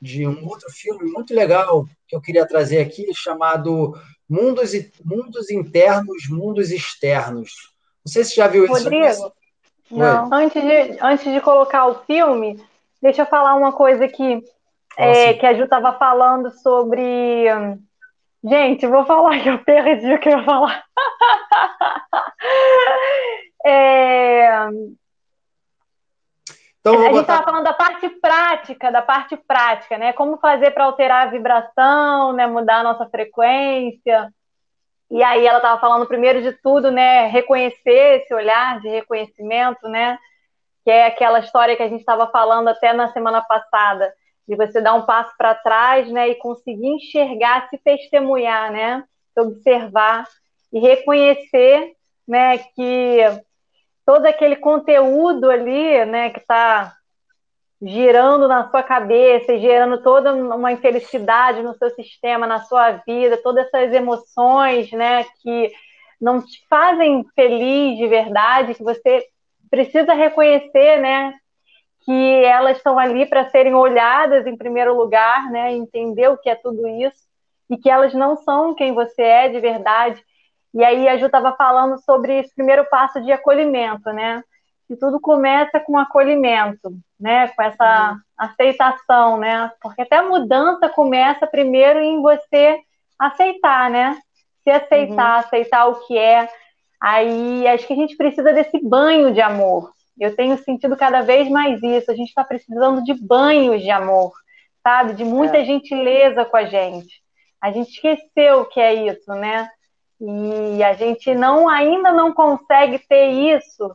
de um outro filme muito legal que eu queria trazer aqui, chamado Mundos, Mundos Internos, Mundos Externos. Não sei se já viu isso. Rodrigo, não. Antes de, antes de colocar o filme, Deixa eu falar uma coisa aqui, é, que a Ju estava falando sobre. Gente, vou falar que eu perdi o que eu ia falar. é... Então, a gente estava botar... falando da parte prática, da parte prática, né? Como fazer para alterar a vibração, né? Mudar a nossa frequência. E aí ela estava falando primeiro de tudo, né? Reconhecer esse olhar de reconhecimento, né? Que é aquela história que a gente estava falando até na semana passada, de você dar um passo para trás, né, e conseguir enxergar, se testemunhar, né, se observar e reconhecer, né, que todo aquele conteúdo ali, né, que está girando na sua cabeça, gerando toda uma infelicidade no seu sistema, na sua vida, todas essas emoções, né, que não te fazem feliz de verdade, que você precisa reconhecer, né, que elas estão ali para serem olhadas em primeiro lugar, né, entender o que é tudo isso e que elas não são quem você é de verdade. E aí a Ju estava falando sobre esse primeiro passo de acolhimento, né? Que tudo começa com acolhimento, né? Com essa uhum. aceitação, né? Porque até a mudança começa primeiro em você aceitar, né? Se aceitar, uhum. aceitar o que é, Aí acho que a gente precisa desse banho de amor. Eu tenho sentido cada vez mais isso. A gente está precisando de banhos de amor, sabe? De muita é. gentileza com a gente. A gente esqueceu o que é isso, né? E a gente não ainda não consegue ter isso,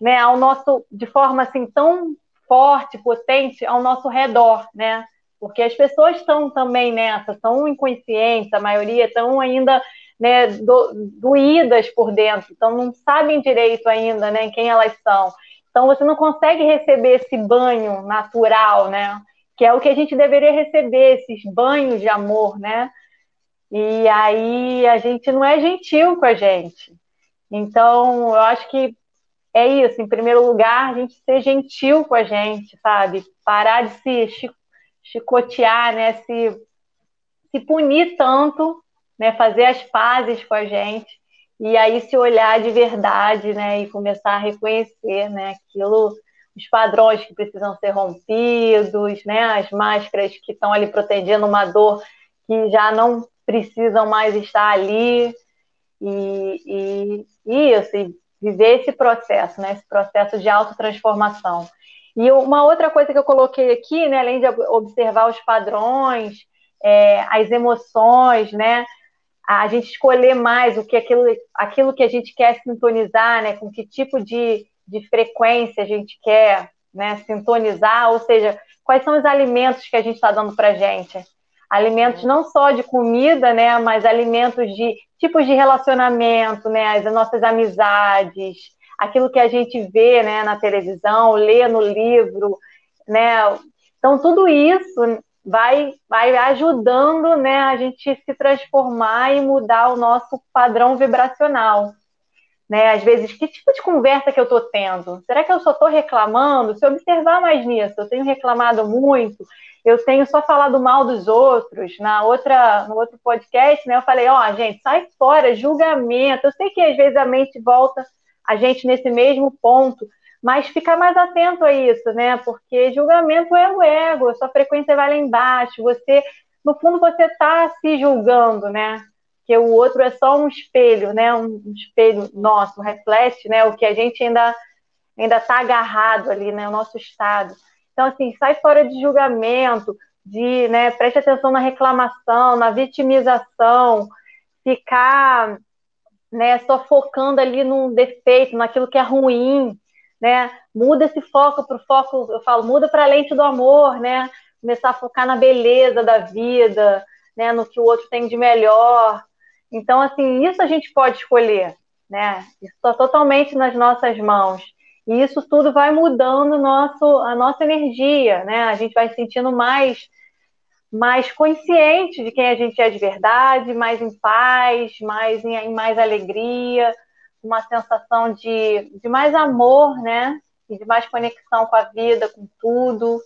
né? Ao nosso de forma assim tão forte, potente ao nosso redor, né? Porque as pessoas estão também nessa, estão inconscientes, a maioria estão ainda né, do, doídas por dentro, então não sabem direito ainda né, quem elas são. Então você não consegue receber esse banho natural, né? Que é o que a gente deveria receber, esses banhos de amor, né? E aí a gente não é gentil com a gente. Então, eu acho que é isso, em primeiro lugar, a gente ser gentil com a gente, sabe? Parar de se chicotear, né? Se, se punir tanto né, fazer as pazes com a gente e aí se olhar de verdade, né, e começar a reconhecer, né, aquilo, os padrões que precisam ser rompidos, né, as máscaras que estão ali protegendo uma dor que já não precisam mais estar ali, e, e, e isso, e viver esse processo, né, esse processo de autotransformação. E uma outra coisa que eu coloquei aqui, né, além de observar os padrões, é, as emoções, né, a gente escolher mais o que aquilo, aquilo que a gente quer sintonizar, né, com que tipo de, de frequência a gente quer né, sintonizar, ou seja, quais são os alimentos que a gente está dando para a gente. Alimentos não só de comida, né, mas alimentos de tipos de relacionamento, né, as nossas amizades, aquilo que a gente vê né, na televisão, lê no livro, né? Então, tudo isso vai, vai ajudando né, a gente se transformar e mudar o nosso padrão vibracional. Né? Às vezes, que tipo de conversa que eu estou tendo? Será que eu só estou reclamando? Se eu observar mais nisso, eu tenho reclamado muito, eu tenho só falado mal dos outros. Na outra, no outro podcast, né, eu falei, ó, oh, gente, sai fora, julgamento. Eu sei que às vezes a mente volta a gente nesse mesmo ponto, mas ficar mais atento a isso, né? Porque julgamento é o ego, a sua frequência vai lá embaixo, você, no fundo, você está se julgando, né? Que o outro é só um espelho, né? Um espelho nosso, reflete, né? O que a gente ainda ainda está agarrado ali, né? O nosso estado. Então, assim, sai fora de julgamento, de, né? Preste atenção na reclamação, na vitimização, ficar, né? Só focando ali num defeito, naquilo que é ruim, né? Muda esse foco para o foco, eu falo, muda para a lente do amor, né? Começar a focar na beleza da vida, né? No que o outro tem de melhor. Então, assim, isso a gente pode escolher, né? Isso está totalmente nas nossas mãos. E isso tudo vai mudando nosso, a nossa energia, né? A gente vai sentindo mais mais consciente de quem a gente é de verdade, mais em paz, mais em, em mais alegria, uma sensação de, de mais amor, né? E de mais conexão com a vida, com tudo.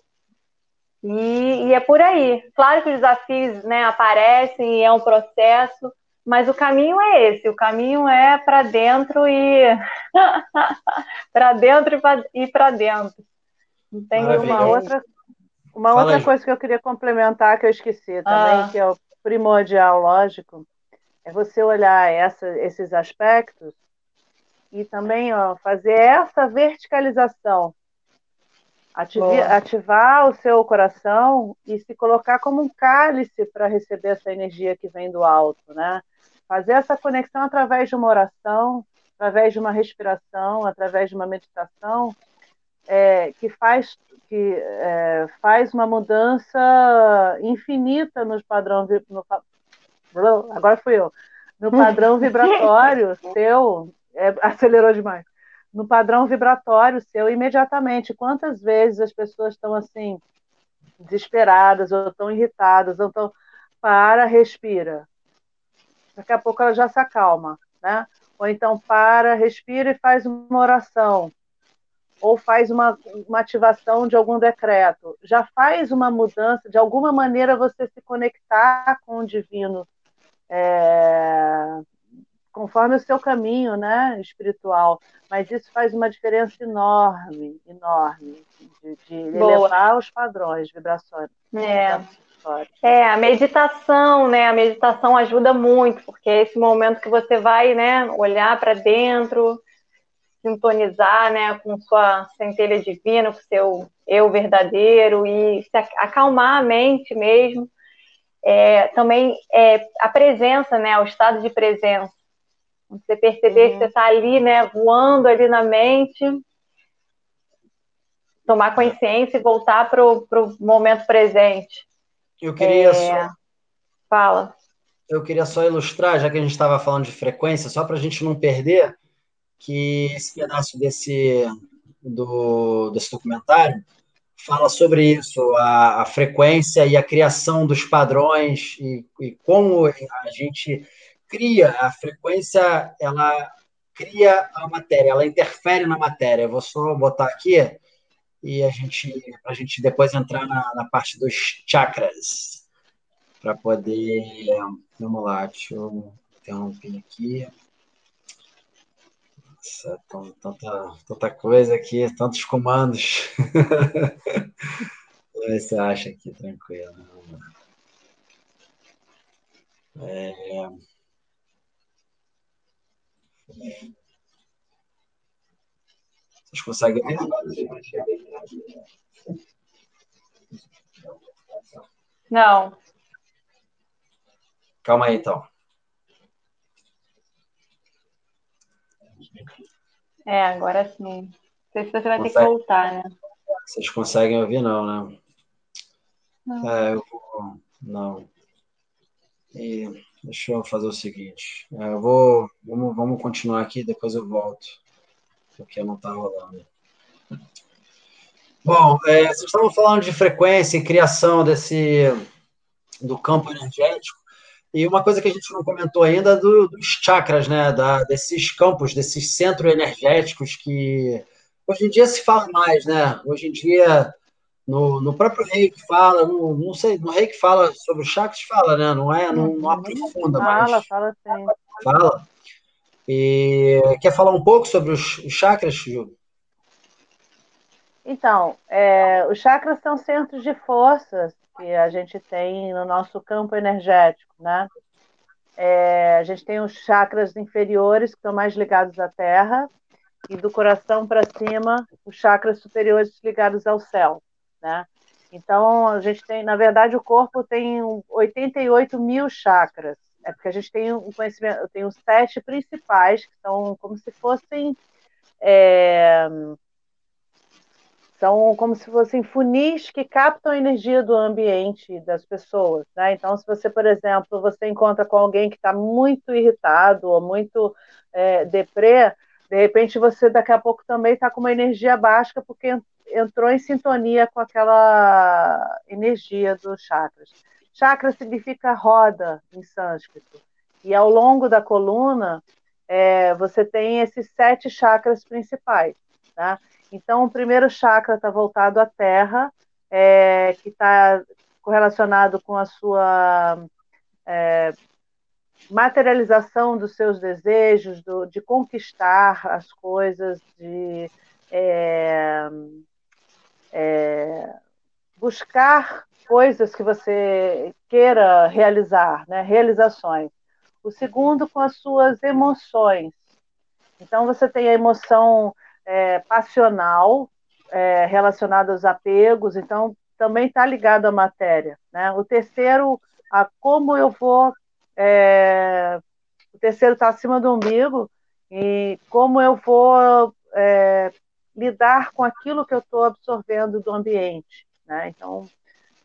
E, e é por aí. Claro que os desafios né, aparecem e é um processo, mas o caminho é esse, o caminho é para dentro e para dentro e para dentro. Tem uma outra uma Fala outra aí. coisa que eu queria complementar que eu esqueci também, ah. que é o primordial, lógico, é você olhar essa, esses aspectos e também ó, fazer essa verticalização. ativar o seu coração e se colocar como um cálice para receber essa energia que vem do alto, né? Fazer essa conexão através de uma oração, através de uma respiração, através de uma meditação, é, que faz que é, faz uma mudança infinita nos padrão no, agora fui eu no padrão vibratório seu é, acelerou demais. No padrão vibratório seu, imediatamente. Quantas vezes as pessoas estão assim, desesperadas, ou estão irritadas, ou estão. Para, respira. Daqui a pouco ela já se acalma, né? Ou então para, respira e faz uma oração. Ou faz uma, uma ativação de algum decreto. Já faz uma mudança, de alguma maneira você se conectar com o divino é, conforme o seu caminho né, espiritual. Mas isso faz uma diferença enorme, enorme, de, de elevar os padrões, vibrações. É. É, a meditação, né? A meditação ajuda muito, porque é esse momento que você vai, né, olhar para dentro, sintonizar, né, com sua centelha divina, com seu eu verdadeiro e se acalmar a mente mesmo. É, também é, a presença, né, o estado de presença. Você perceber uhum. que você está ali, né, voando ali na mente, tomar consciência e voltar para o momento presente. Eu queria é... só... Fala. Eu queria só ilustrar, já que a gente estava falando de frequência, só para a gente não perder, que esse pedaço desse, do, desse documentário fala sobre isso, a, a, frequência e a criação dos padrões e, e como a gente cria, a frequência, ela cria a matéria, ela interfere na matéria. Eu vou só botar aqui e a gente, a gente depois entrar na, na parte dos chakras, para poder, vamos lá, deixa eu interromper aqui. Nossa, tanta, tanta coisa aqui, tantos comandos. Você acha aqui, tranquilo. É... Vocês conseguem ver? Não. Calma aí, então. É, agora sim. Não sei se você vai Consegue? ter que voltar, né? Vocês conseguem ouvir, não, né? Não. É, eu vou. Não. E deixa eu fazer o seguinte. É, eu vou. Vamos, vamos continuar aqui, depois eu volto. Porque não está rolando. Bom, é, vocês estavam falando de frequência e criação desse do campo energético. E uma coisa que a gente não comentou ainda do, dos chakras, né? Da, desses campos, desses centros energéticos que hoje em dia se fala mais, né? Hoje em dia, no, no próprio rei que fala, no, não sei, no rei que fala sobre os chakras, fala, né? Não é, não, não aprofunda mais. Fala, fala sim. Fala. E quer falar um pouco sobre os, os chakras, Ju? Então, é, os chakras são centros de forças que a gente tem no nosso campo energético, né? É, a gente tem os chakras inferiores que estão mais ligados à Terra e do coração para cima os chakras superiores ligados ao céu, né? Então a gente tem, na verdade, o corpo tem 88 mil chakras. É porque a gente tem um conhecimento, tem os sete principais que são como se fossem é, são como se fossem funis que captam a energia do ambiente das pessoas. Né? Então, se você, por exemplo, você encontra com alguém que está muito irritado ou muito é, deprê, de repente você daqui a pouco também está com uma energia baixa porque entrou em sintonia com aquela energia dos chakras. Chakra significa roda em sânscrito. E ao longo da coluna, é, você tem esses sete chakras principais. Tá? Então, o primeiro chakra está voltado à terra, é, que está correlacionado com a sua é, materialização dos seus desejos, do, de conquistar as coisas, de é, é buscar coisas que você queira realizar, né? realizações. O segundo, com as suas emoções. Então, você tem a emoção é, passional é, relacionado aos apegos, então também está ligado à matéria. Né? O terceiro, a como eu vou. É, o terceiro está acima do umbigo, e como eu vou é, lidar com aquilo que eu estou absorvendo do ambiente. Né? Então,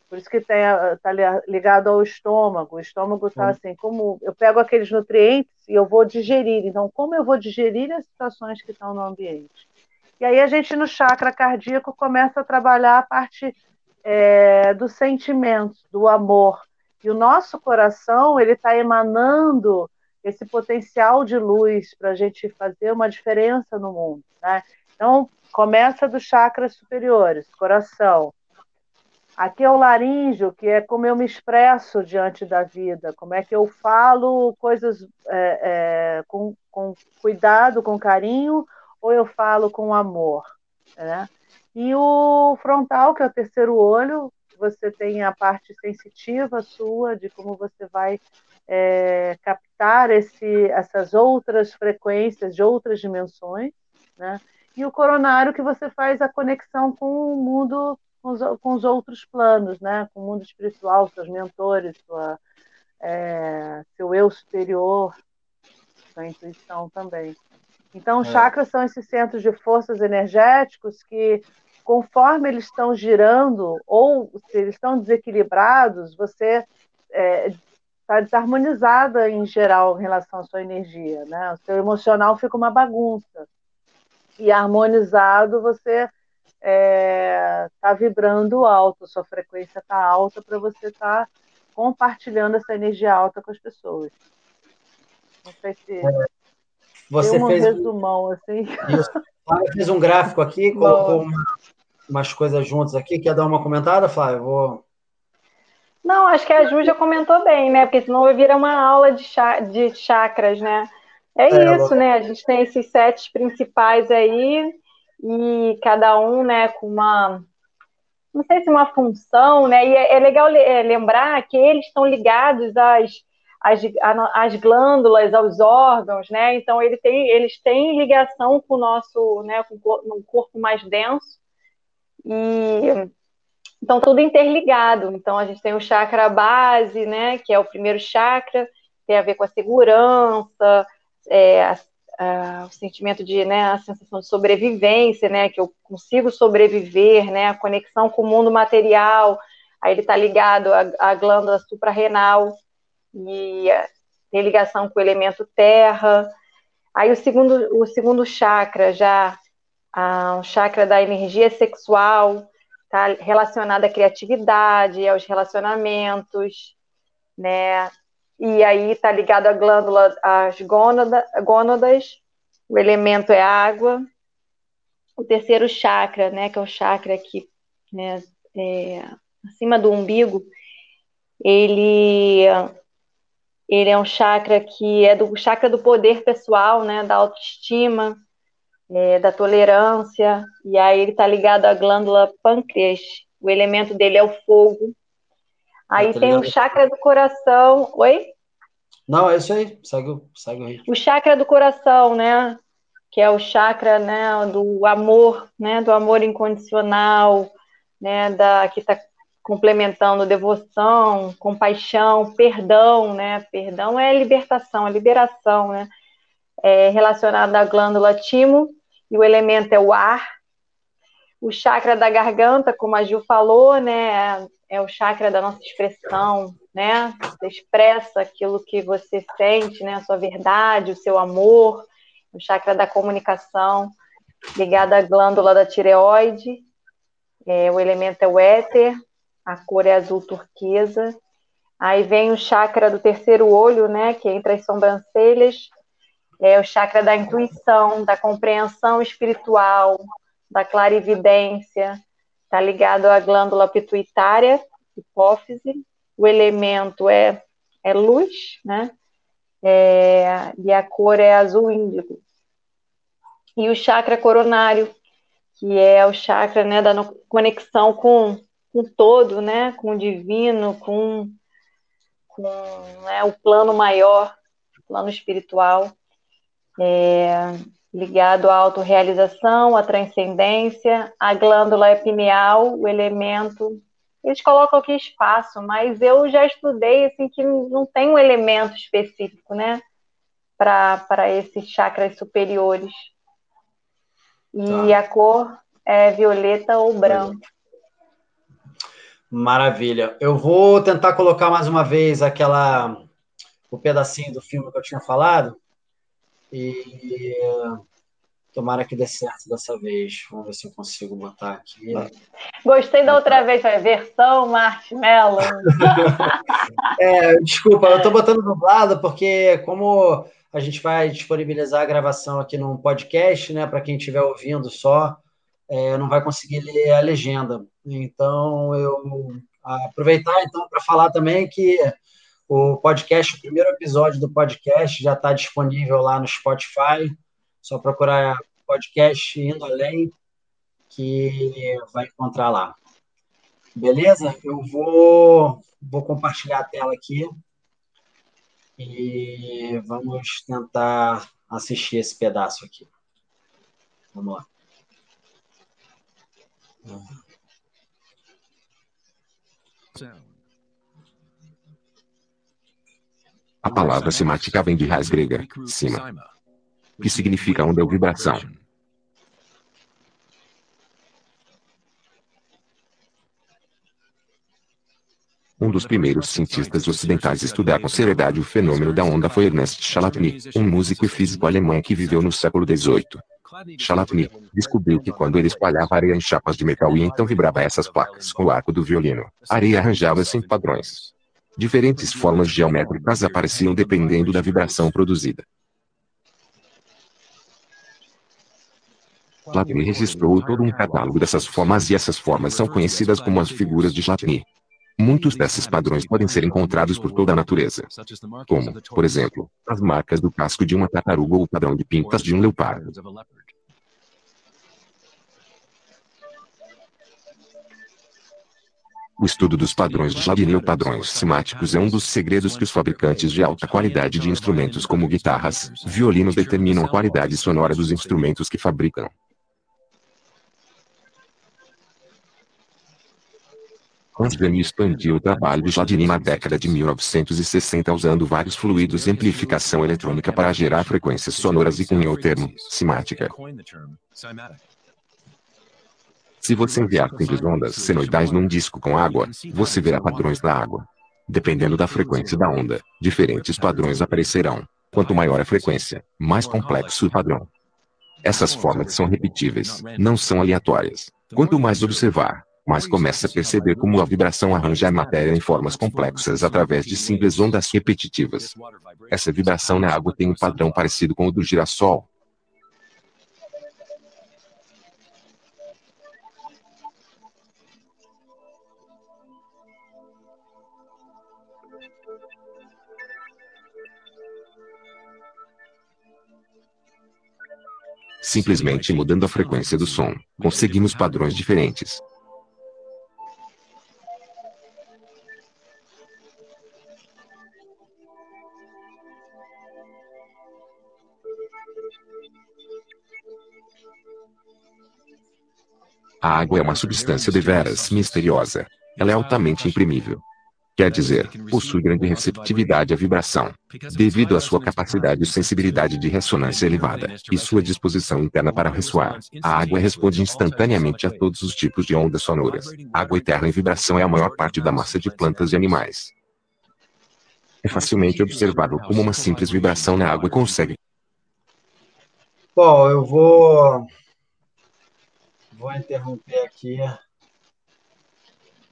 por isso que está ligado ao estômago. O estômago está assim, como eu pego aqueles nutrientes e eu vou digerir. Então, como eu vou digerir as situações que estão no ambiente? E aí a gente no chakra cardíaco começa a trabalhar a parte é, do sentimento, do amor. E o nosso coração ele está emanando esse potencial de luz para a gente fazer uma diferença no mundo. Né? Então começa dos chakras superiores, coração. Aqui é o laríngeo, que é como eu me expresso diante da vida, como é que eu falo coisas é, é, com, com cuidado, com carinho, ou eu falo com amor, né? E o frontal, que é o terceiro olho, você tem a parte sensitiva sua de como você vai é, captar esse, essas outras frequências de outras dimensões, né? E o coronário que você faz a conexão com o mundo, com os, com os outros planos, né? Com o mundo espiritual, seus mentores, sua, é, seu eu superior, sua intuição também. Então, os é. chakras são esses centros de forças energéticos que, conforme eles estão girando, ou se eles estão desequilibrados, você está é, tá desarmonizada em geral em relação à sua energia. Né? O seu emocional fica uma bagunça. E harmonizado, você está é, tá vibrando alto, sua frequência está alta para você estar tá compartilhando essa energia alta com as pessoas. Não sei se. É. Você um fez resumão, assim. Isso. Flávia fez um gráfico aqui, colocou uma, umas coisas juntas aqui. Quer dar uma comentada, Flávia? Vou... Não, acho que a Ju já comentou bem, né? Porque senão vira uma aula de, de chakras, né? É, é isso, né? A gente tem esses sete principais aí, e cada um, né, com uma. Não sei se uma função, né? E é, é legal é, lembrar que eles estão ligados às, às, às glândulas, aos órgãos, né? Então ele tem, eles têm ligação com o nosso, né, com um corpo mais denso. E então tudo interligado. Então a gente tem o chakra base, né, que é o primeiro chakra, tem a ver com a segurança, é, a, a, o sentimento de, né, a sensação de sobrevivência, né, que eu consigo sobreviver, né, a conexão com o mundo material. Aí ele está ligado à, glândula suprarrenal e tem ligação com o elemento terra. Aí o segundo, o segundo chakra já, o chakra da energia sexual, está relacionado à criatividade, aos relacionamentos, né? E aí está ligado à glândula, às gônada, gônadas, o elemento é água. O terceiro chakra, né, que é o chakra aqui, né, é, acima do umbigo, ele ele é um chakra que é do chakra do poder pessoal, né, da autoestima, é, da tolerância, e aí ele está ligado à glândula pâncreas, o elemento dele é o fogo. Aí tem o chakra do coração. Oi? Não, é isso aí, segue, segue o ritmo. O chakra do coração, né? Que é o chakra né, do amor, né? Do amor incondicional, né? Da, que está complementando devoção, compaixão, perdão, né? Perdão é libertação, é liberação, né? É relacionado à glândula timo, e o elemento é o ar. O chakra da garganta, como a Gil falou, né, é o chakra da nossa expressão, né? Você expressa aquilo que você sente, né, a sua verdade, o seu amor. O chakra da comunicação, ligado à glândula da tireoide. É, o elemento é o éter, a cor é azul turquesa. Aí vem o chakra do terceiro olho, né, que é as sobrancelhas, é o chakra da intuição, da compreensão espiritual, da clarividência, está ligado à glândula pituitária, hipófise. O elemento é, é luz, né? É, e a cor é azul índigo. E o chakra coronário, que é o chakra né, da conexão com, com todo, né? Com o divino, com, com né, o plano maior, plano espiritual é, ligado à autorrealização, à transcendência, a glândula pineal, o elemento. Eles colocam aqui espaço, mas eu já estudei assim que não tem um elemento específico, né? Para esses chakras superiores. E tá. a cor é violeta ou branco. Maravilha. Eu vou tentar colocar mais uma vez aquela o pedacinho do filme que eu tinha falado. E tomara que dê certo dessa vez. Vamos ver se eu consigo botar aqui. Gostei da outra vez, foi versão marshmallow. é, desculpa, eu estou botando dublado porque como a gente vai disponibilizar a gravação aqui num podcast, né, para quem estiver ouvindo só, é, não vai conseguir ler a legenda. Então, eu aproveitar então para falar também que o podcast, o primeiro episódio do podcast já está disponível lá no Spotify. Só procurar podcast Indo Além, que vai encontrar lá. Beleza? Eu vou, vou compartilhar a tela aqui e vamos tentar assistir esse pedaço aqui. Vamos lá. A palavra semática vem de raiz grega, cima, que significa onda ou vibração. Um dos primeiros cientistas ocidentais a estudar com seriedade o fenômeno da onda foi Ernest Chalatny, um músico e físico alemão que viveu no século XVIII. Chalatny descobriu que quando ele espalhava areia em chapas de metal e então vibrava essas placas com o arco do violino, a areia arranjava-se em padrões. Diferentes formas geométricas apareciam dependendo da vibração produzida. Platini registrou todo um catálogo dessas formas e essas formas são conhecidas como as figuras de Chladni. Muitos desses padrões podem ser encontrados por toda a natureza, como, por exemplo, as marcas do casco de uma tartaruga ou o padrão de pintas de um leopardo. O estudo dos padrões de Chladni ou padrões simáticos é um dos segredos que os fabricantes de alta qualidade de instrumentos como guitarras, violinos determinam a qualidade sonora dos instrumentos que fabricam. Hans expandiu o trabalho de Chladni na década de 1960 usando vários fluidos de amplificação eletrônica para gerar frequências sonoras e cunhou o termo simática. Se você enviar simples ondas senoidais num disco com água, você verá padrões na água. Dependendo da frequência da onda, diferentes padrões aparecerão. Quanto maior a frequência, mais complexo o padrão. Essas formas são repetíveis, não são aleatórias. Quanto mais observar, mais começa a perceber como a vibração arranja a matéria em formas complexas através de simples ondas repetitivas. Essa vibração na água tem um padrão parecido com o do girassol, Simplesmente mudando a frequência do som, conseguimos padrões diferentes. A água é uma substância deveras misteriosa. Ela é altamente imprimível. Quer dizer, possui grande receptividade à vibração, devido à sua capacidade e sensibilidade de ressonância elevada, e sua disposição interna para ressoar. A água responde instantaneamente a todos os tipos de ondas sonoras. Água e terra em vibração é a maior parte da massa de plantas e animais. É facilmente observável como uma simples vibração na água consegue. Bom, eu vou. Vou interromper aqui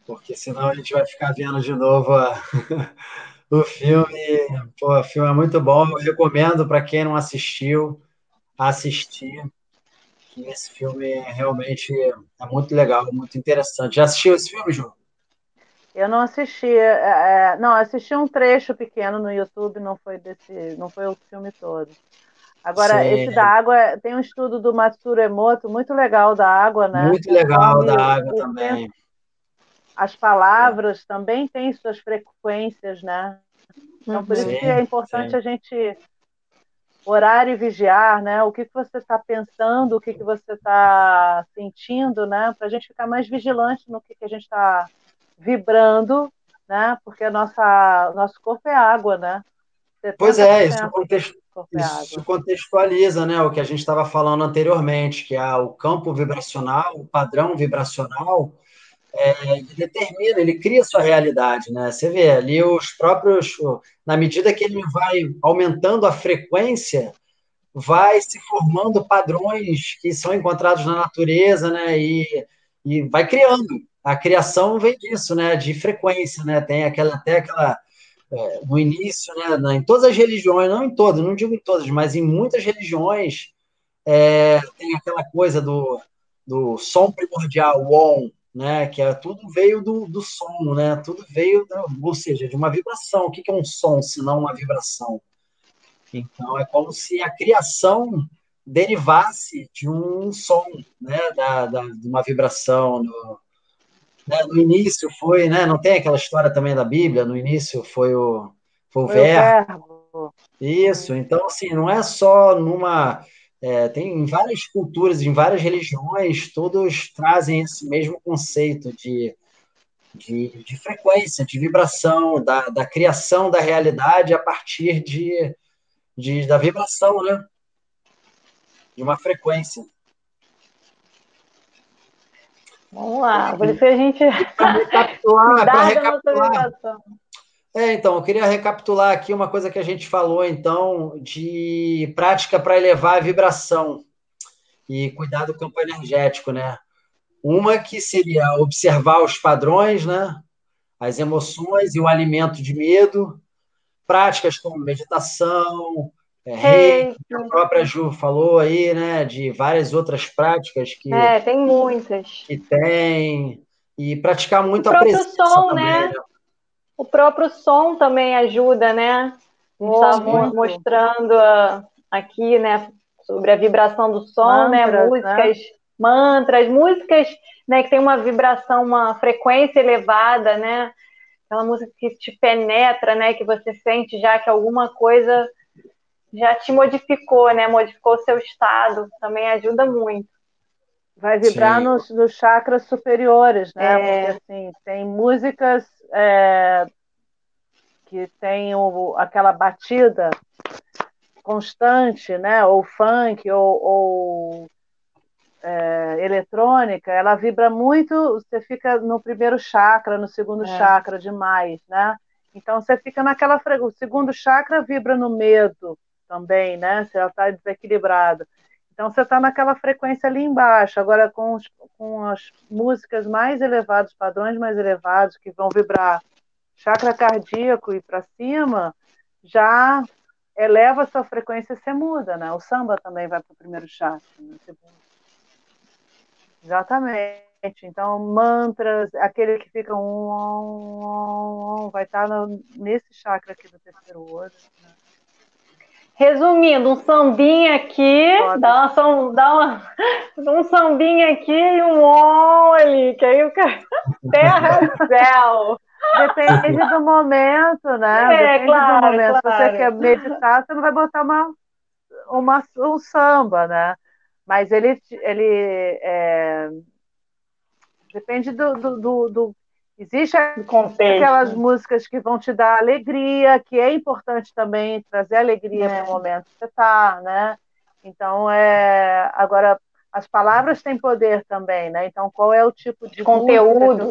porque senão a gente vai ficar vendo de novo a, o filme. Pô, o filme é muito bom, eu recomendo para quem não assistiu, assistir. Que esse filme realmente é muito legal, muito interessante. Já assistiu esse filme, João? Eu não assisti, é, é, não, assisti um trecho pequeno no YouTube, não foi desse, não foi o filme todo. Agora, Sim. esse da água, tem um estudo do Matsuro Emoto, muito legal da água, né? Muito legal da água também as palavras também têm suas frequências, né? Então, por sim, isso que é importante sim. a gente orar e vigiar, né? O que, que você está pensando, o que, que você está sentindo, né? Para a gente ficar mais vigilante no que, que a gente está vibrando, né? Porque a nossa, nosso corpo é água, né? Pois é, isso, context... é isso contextualiza né, o que a gente estava falando anteriormente, que é o campo vibracional, o padrão vibracional, é, ele determina, ele cria sua realidade, né? Você vê ali os próprios, na medida que ele vai aumentando a frequência, vai se formando padrões que são encontrados na natureza, né? E, e vai criando. A criação vem disso, né? De frequência, né? Tem aquela até aquela é, no início, né? Em todas as religiões, não em todas, não digo em todas, mas em muitas religiões é, tem aquela coisa do, do som primordial, o on, né? Que é, tudo veio do, do som, né? Tudo veio, ou seja, de uma vibração. O que é um som, se não uma vibração? Então, é como se a criação derivasse de um som, né? Da, da, de uma vibração. No, né? no início foi, né? Não tem aquela história também da Bíblia? No início foi o, foi o foi verbo. O verbo. Isso. Então, assim, não é só numa é, tem em várias culturas, em várias religiões, todos trazem esse mesmo conceito de, de, de frequência, de vibração, da, da, criação da realidade a partir de, de, da vibração, né? De uma frequência. Vamos lá, por isso a gente. Para recapitular, para recapitular, é, então, eu queria recapitular aqui uma coisa que a gente falou, então, de prática para elevar a vibração e cuidar do campo energético, né? Uma que seria observar os padrões, né? As emoções e o alimento de medo, práticas como meditação, é, reiki, a própria Ju falou aí, né? De várias outras práticas que. É, tem muitas. Que tem e praticar muito o a presença som, também, né? né? O próprio som também ajuda, né? A gente estava Muito. mostrando ah, aqui, né, sobre a vibração do som, né? Mantras, Músicas, mantras, músicas, né, que tem uma vibração, uma frequência elevada, né? Aquela música que te penetra, né? Que você sente já que alguma coisa já te modificou, né? Modificou o seu estado, também ajuda muito. Vai vibrar nos, nos chakras superiores, né? É. Porque assim, tem músicas é, que tem o- aquela batida constante, né? Ou funk, ou, ou, é, eletrônica, ela vibra muito, você fica no primeiro chakra, no segundo É. chakra demais, né? Então você fica naquela fre- o segundo chakra vibra no medo também, né? Se ela está desequilibrada. Então você está naquela frequência ali embaixo. Agora com, os- com as músicas mais elevadas, padrões mais elevados que vão vibrar chakra cardíaco e para cima, já eleva a sua frequência e você muda, né? O samba também vai para o primeiro chakra, no segundo. Exatamente. Então, mantras, aquele que fica um, um, um, um, vai estar no- nesse chakra aqui do terceiro olho. né? Resumindo, um sambinha aqui, dá, uma, dá uma, um sambinha aqui e um olho, que aí o cara. Terra e céu. Depende do momento, né? É, Depende claro, do momento. Se claro. você quer meditar, você não vai botar uma, uma, um samba, né? Mas ele, ele é, depende do, do, do, do- Existe Contexto. aquelas músicas que vão te dar alegria, que é importante também trazer alegria É. para o momento que você está, né? Então, é... agora, as palavras têm poder também, né? Então, qual é o tipo de ouvindo?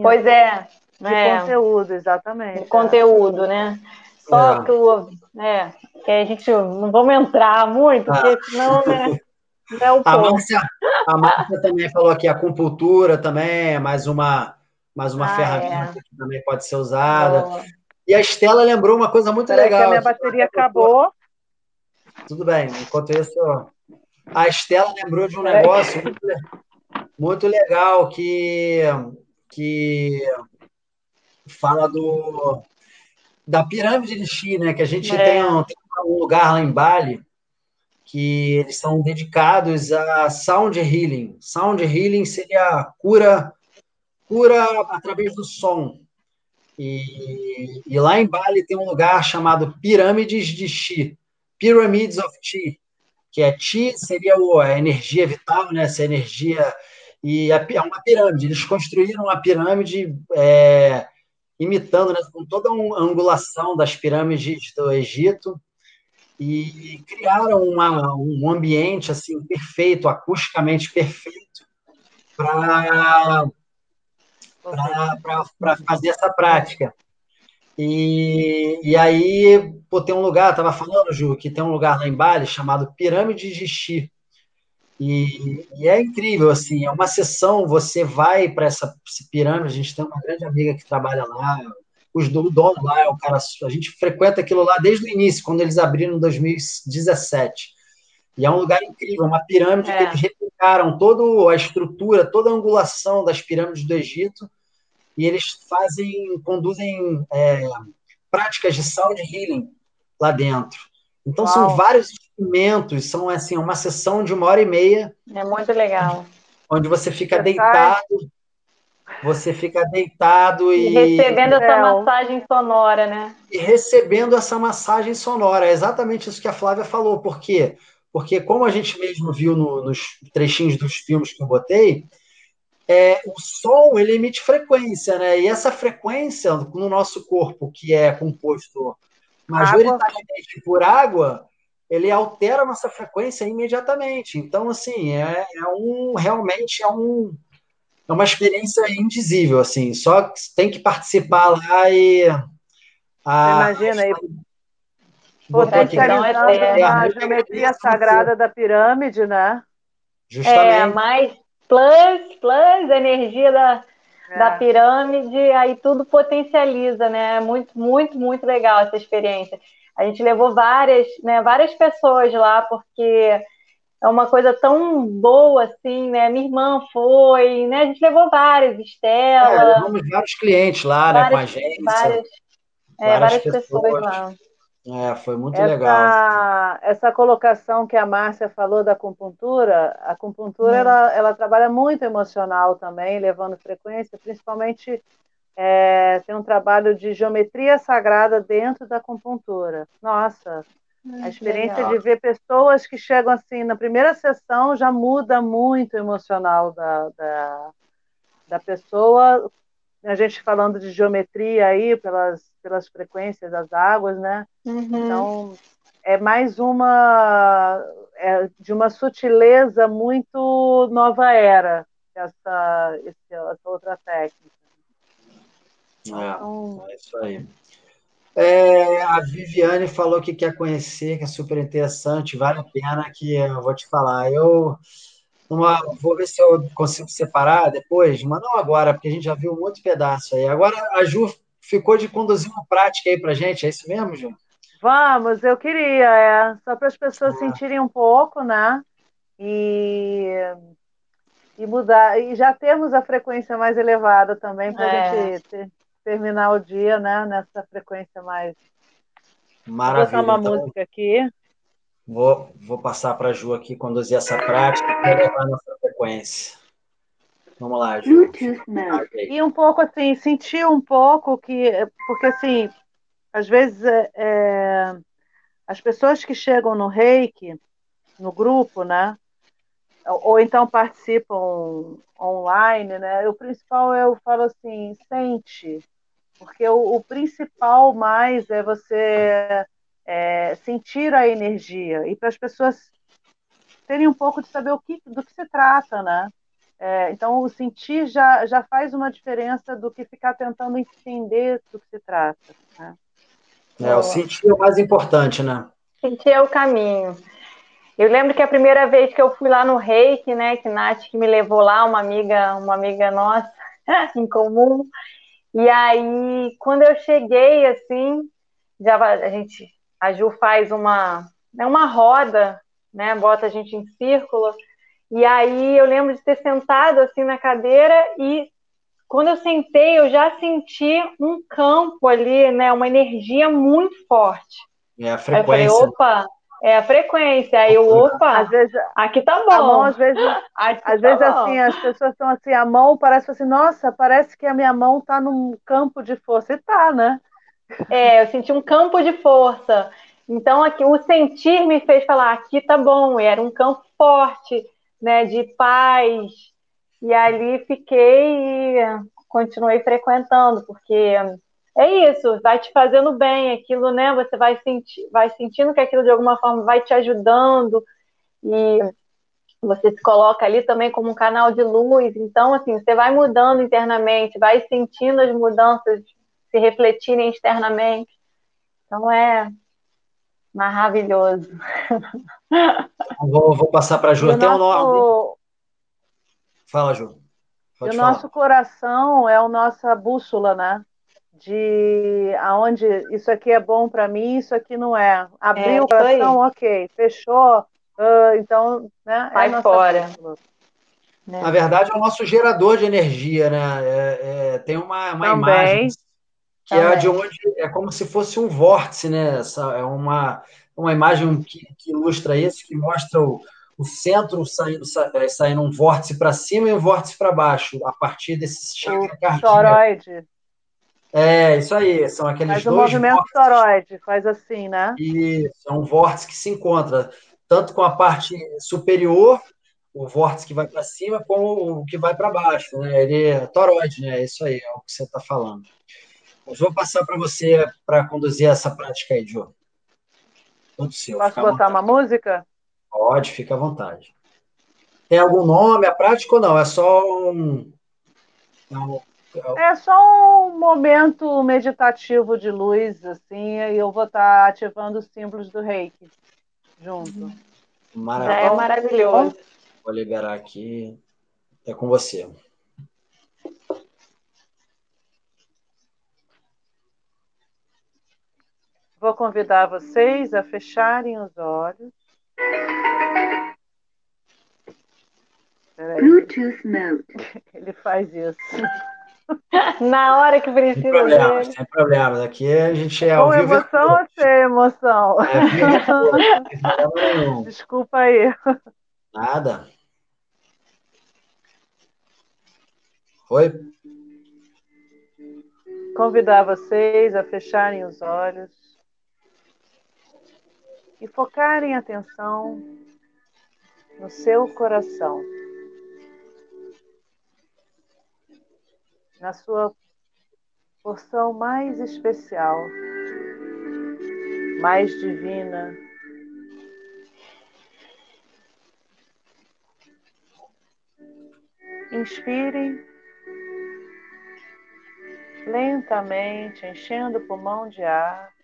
Pois é. De é. conteúdo, exatamente. de conteúdo, né? Só É. que o. É, que a gente não vamos entrar muito, porque senão, né? Não é o A. Márcia, a Márcia também falou aqui, a acupuntura também é mais uma, mais uma Ah, ferramenta é. que também pode ser usada. Boa. E a Estela lembrou uma coisa muito Peraí que a legal. minha bateria acabou. Tudo bem, enquanto isso, a Estela lembrou de um negócio muito, muito legal que, que fala do, da pirâmide de Chi, né? Que a gente É. tem, um, tem um lugar lá em Bali que eles são dedicados a sound healing. Sound healing seria cura, cura através do som. E, e lá em Bali tem um lugar chamado Pirâmides de Chi, Pyramids of Chi, que é Chi seria o- a energia vital, né? Essa energia e a é uma pirâmide. Eles construíram uma pirâmide é, imitando, né, com toda uma angulação das pirâmides do Egito e criaram uma- um ambiente assim perfeito, acusticamente perfeito para para fazer essa prática. E, e aí, pô, tem um lugar, estava falando, Ju, que tem um lugar lá em Bali chamado Pirâmide de Xi. E, e é incrível, assim, é uma sessão, você vai para essa, pirâmide, a gente tem uma grande amiga que trabalha lá, os do, o dono lá é o cara, a gente frequenta aquilo lá desde o início, quando eles abriram em 2017. E é um lugar incrível, uma pirâmide É. que eles replicaram toda a estrutura, toda a angulação das pirâmides do Egito, e eles fazem, conduzem é, práticas de sound healing lá dentro. Então são Uau. vários instrumentos, são assim uma sessão de uma hora e meia, É muito legal. onde você fica Você deitado, você fica deitado E e, recebendo essa Céu. massagem sonora, né? e recebendo essa massagem sonora. É exatamente isso que a Flávia falou. Por quê? Porque, como a gente mesmo viu no- nos trechinhos dos filmes que eu botei, é, o som ele emite frequência, né? E essa frequência no nosso corpo, que é composto majoritariamente por água, ele altera a nossa frequência imediatamente. Então, assim, é, é um realmente é um é uma experiência indizível, assim. Só que tem que participar lá e a, Imagina aí, botou aqui, Então, é potencializando terra. a geometria sagrada da pirâmide, né? É, justamente. Plus, plus, energia da, da É. pirâmide, aí tudo potencializa, né? É Muito, muito, muito legal essa experiência. A gente levou várias, né, várias pessoas lá, porque é uma coisa tão boa assim, né? Minha irmã foi, né? A gente levou várias, Estela. É, levamos vários clientes lá, várias, né? Com a gente. Várias, é, várias, pessoas. pessoas lá. É, foi muito essa, legal. Essa colocação que a Márcia falou da acupuntura, a acupuntura hum. ela, ela trabalha muito emocional também, levando frequência, principalmente é, tem um trabalho de geometria sagrada dentro da acupuntura. Nossa, a experiência legal. de ver pessoas que chegam assim, na primeira sessão já muda muito o emocional da, da, da pessoa. A gente falando de geometria aí, pelas, pelas frequências das águas, né? Uhum. Então, é mais uma. É de uma sutileza muito nova era, essa, essa outra técnica. É, então, é isso aí. É, a Viviane falou que quer conhecer, que é super interessante, vale a pena que eu vou te falar. Eu uma, vou ver se eu consigo separar depois, mas não agora, porque a gente já viu um outro pedaço aí. Agora a Ju ficou de conduzir uma prática aí para gente, é isso mesmo, Ju? Vamos, eu queria, é, só para as pessoas ah. sentirem um pouco, né? E, e mudar, e já temos a frequência mais elevada também para a é. gente ter, terminar o dia, né, nessa frequência mais. Maravilha. Vou botar uma então, música aqui. Vou, vou passar para a Ju aqui conduzir essa prática e levar nossa frequência. Vamos lá, Ju. E um pouco assim, sentir um pouco que. Porque assim, às vezes é, é as pessoas que chegam no reiki, no grupo, né? Ou então participam online, né? O principal eu falo assim, sente, porque o, o principal mais é você é, sentir a energia e para as pessoas terem um pouco de saber o que, do que se trata, né? É, então, o sentir já, já faz uma diferença do que ficar tentando entender do que se trata. Né? É, o sentir é o mais importante, né? Sentir é o caminho. Eu lembro que a primeira vez que eu fui lá no Reiki, né, que Nath que me levou lá, uma amiga, uma amiga nossa em comum, e aí, quando eu cheguei, assim, já a gente, a Ju faz uma, né, uma roda, né, bota a gente em círculo, e aí eu lembro de ter sentado assim na cadeira e quando eu sentei, eu já senti um campo ali, né, uma energia muito forte. É a frequência. Aí eu falei, opa, é a frequência. Aí eu, opa, às vezes, aqui tá bom. Mão, às vezes, às tá vezes assim, as pessoas estão assim, a mão parece assim, nossa, parece que a minha mão tá num campo de força. E tá, né? É, eu senti um campo de força. Então, aqui, o sentir me fez falar, aqui tá bom, e era um campo forte, né, de paz. E ali fiquei e continuei frequentando, porque é isso, vai te fazendo bem, aquilo, né? Você vai, senti vai sentindo que aquilo de alguma forma vai te ajudando e você se coloca ali também como um canal de luz. Então, assim, você vai mudando internamente, vai sentindo as mudanças se refletirem externamente. Então, é maravilhoso. Vou, vou passar para a Ju. Tem nosso... um nome. Fala, Ju. Pode o falar. nosso coração é a nossa bússola, né? de aonde isso aqui é bom para mim, isso aqui não é. Abriu é, o coração, ok. Fechou, uh, então, né? É Vai é fora. Né? Na verdade, é o nosso gerador de energia, né? É, é, tem uma, uma imagem que Também. é de onde é como se fosse um vórtice, né? Essa é uma, uma imagem que, que ilustra isso, que mostra o, o centro saindo, é, saindo um vórtice para cima e um vórtice para baixo, a partir desse cardíaco. É, isso aí, são aqueles faz dois. Faz o movimento toroide, faz assim, né? Isso, é um vórtice que se encontra tanto com a parte superior, o vórtice que vai para cima, como o que vai para baixo, né? Ele é toroide, né? É isso aí, é o que você está falando. Mas vou passar para você para conduzir essa prática aí, Jô. Todo seu. Posso botar uma música? Pode, fica à vontade. Tem algum nome a prática ou não? É só um. É um é só um momento meditativo de luz, assim, e eu vou estar ativando os símbolos do reiki junto. Maravilha. é maravilhoso. Vou liberar aqui. É com você. Vou convidar vocês a fecharem os olhos Bluetooth mode. Ele faz isso. Na hora que precisa. Sem problemas, sem problemas. Aqui a gente é ao Com vivo. emoção ou sem emoção? É, Desculpa aí. Nada. Oi? Convidar vocês a fecharem os olhos e focarem atenção no seu coração, na sua porção mais especial, mais divina. Inspirem lentamente, enchendo o pulmão de ar.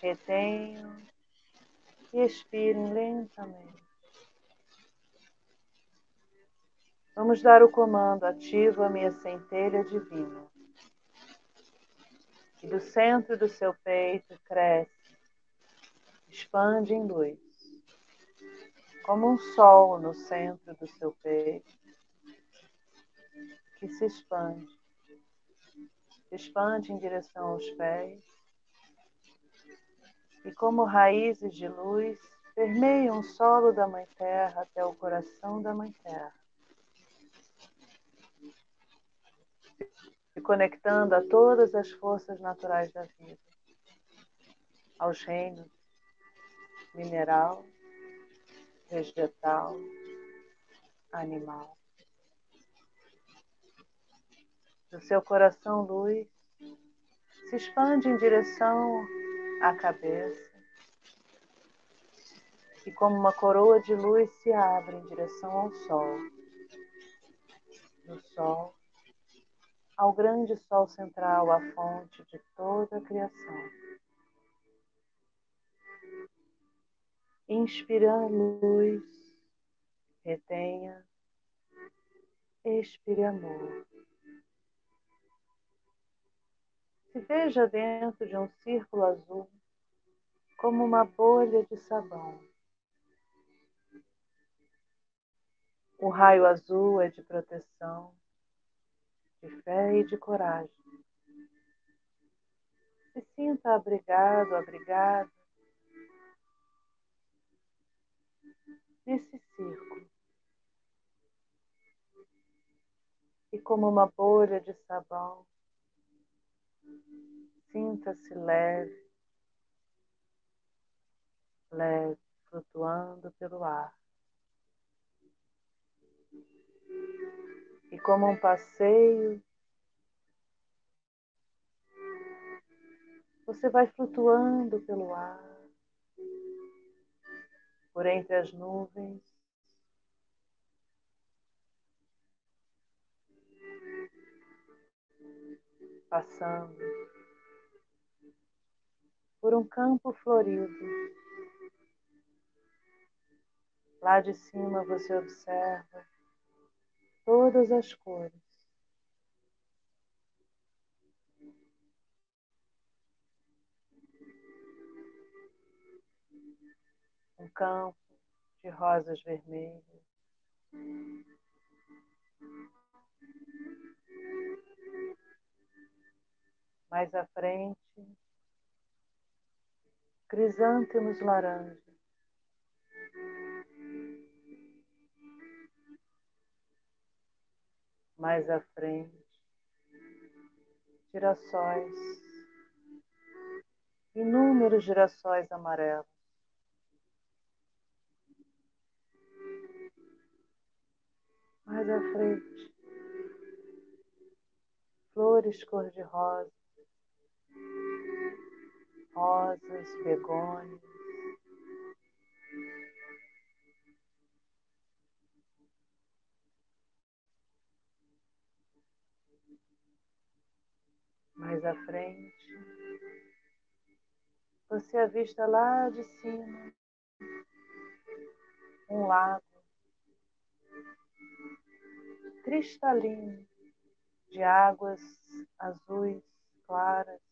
Retenham e expirem lentamente. Vamos dar o comando ativo à minha centelha divina. E do centro do seu peito cresce, expande em luz, como um sol no centro do seu peito que se expande. Expande em direção aos pés. E como raízes de luz, permeiam o solo da Mãe Terra até o coração da Mãe Terra. Se conectando a todas as forças naturais da vida, aos reinos mineral, vegetal, animal. do seu coração luz se expande em direção à cabeça e, como uma coroa de luz, se abre em direção ao sol. Do sol ao grande sol central, a fonte de toda a criação. Inspira luz, retenha, expire amor. Se veja dentro de um círculo azul como uma bolha de sabão. O raio azul é de proteção, de fé e de coragem. Se sinta abrigado, abrigado nesse círculo. E como uma bolha de sabão, Sinta-se leve, leve, flutuando pelo ar. E como um passeio, você vai flutuando pelo ar, por entre as nuvens. Passando por um campo florido. Lá de cima você observa todas as cores. Um campo de rosas vermelhas. Mais à frente, crisântemos laranja. Mais à frente, girassóis, inúmeros girassóis amarelos. Mais à frente, flores cor-de-rosa rosas, begônias. Mais à frente, você avista lá de cima um lago cristalino de águas azuis claras.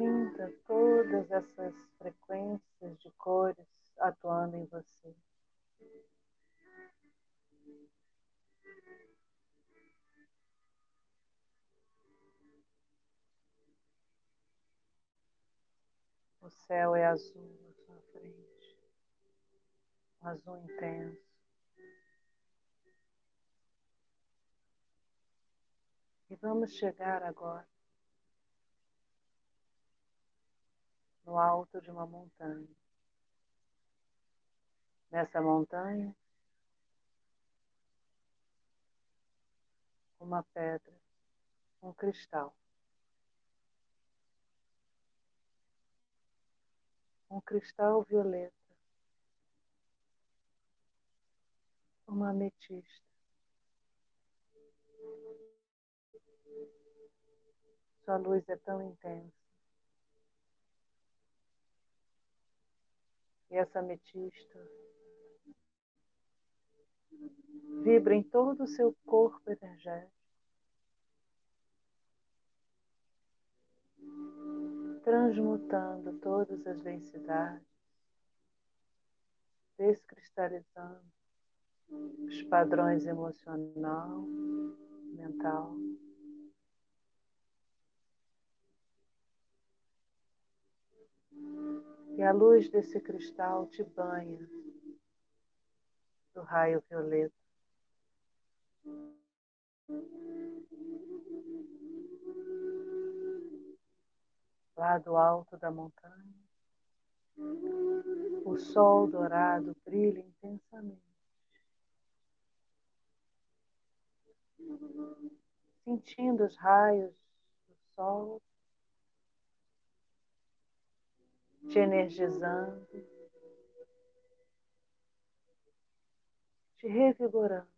Sinta todas essas frequências de cores atuando em você. O céu é azul à sua frente, um azul intenso. E vamos chegar agora no alto de uma montanha. Nessa montanha, uma pedra, um cristal. Um cristal violeta, uma ametista. Sua luz é tão intensa. E essa ametista vibra em todo o seu corpo energético. Transmutando todas as densidades, descristalizando os padrões emocional, mental. E a luz desse cristal te banha do raio violeta. Lá do alto da montanha, o sol dourado brilha intensamente. Sentindo os raios do sol te energizando, te revigorando.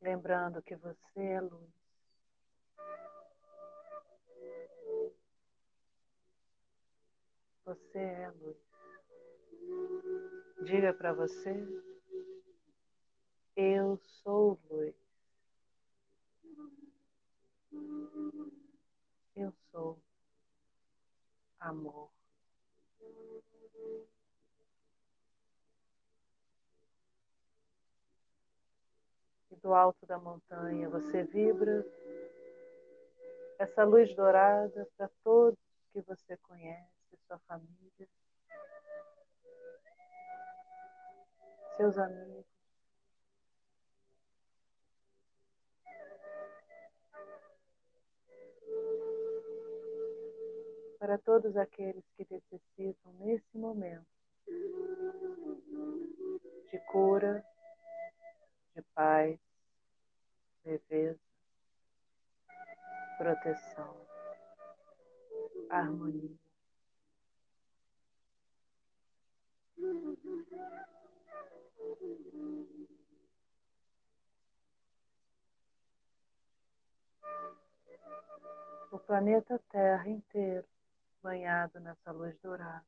Lembrando que você é luz. Você é luz. Diga para você: Eu sou luz. Eu sou amor. E do alto da montanha você vibra essa luz dourada para todos que você conhece, sua família, seus amigos. Para todos aqueles que necessitam nesse momento de cura, de paz, leveza, proteção, harmonia. O planeta Terra inteiro banhado nessa luz dourada.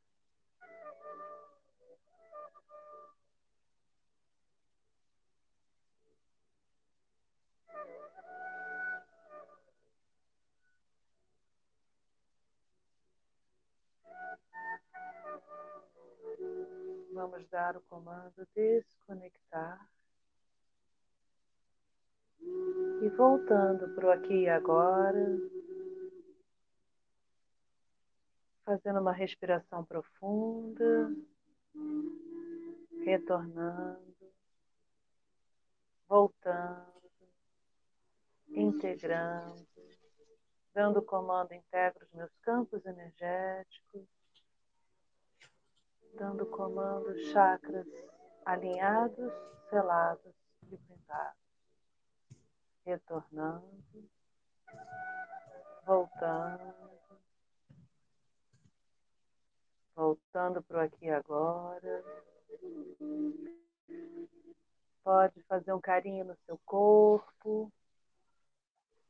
Vamos dar o comando desconectar. E voltando para o aqui e agora, fazendo uma respiração profunda, retornando, voltando, integrando, dando comando integro os meus campos energéticos, dando comando chakras alinhados, selados e blindados, retornando, voltando voltando para o aqui e agora. Pode fazer um carinho no seu corpo,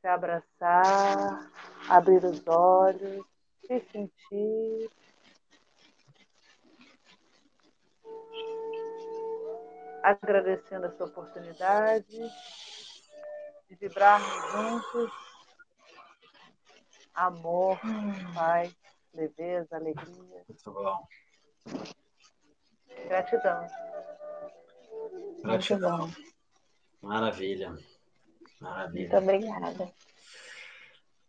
se abraçar, abrir os olhos, se sentir. Agradecendo essa oportunidade de vibrarmos juntos. Amor, paz, leveza, alegria. Muito bom. Gratidão. Gratidão. Maravilha. Maravilha. Muito obrigada.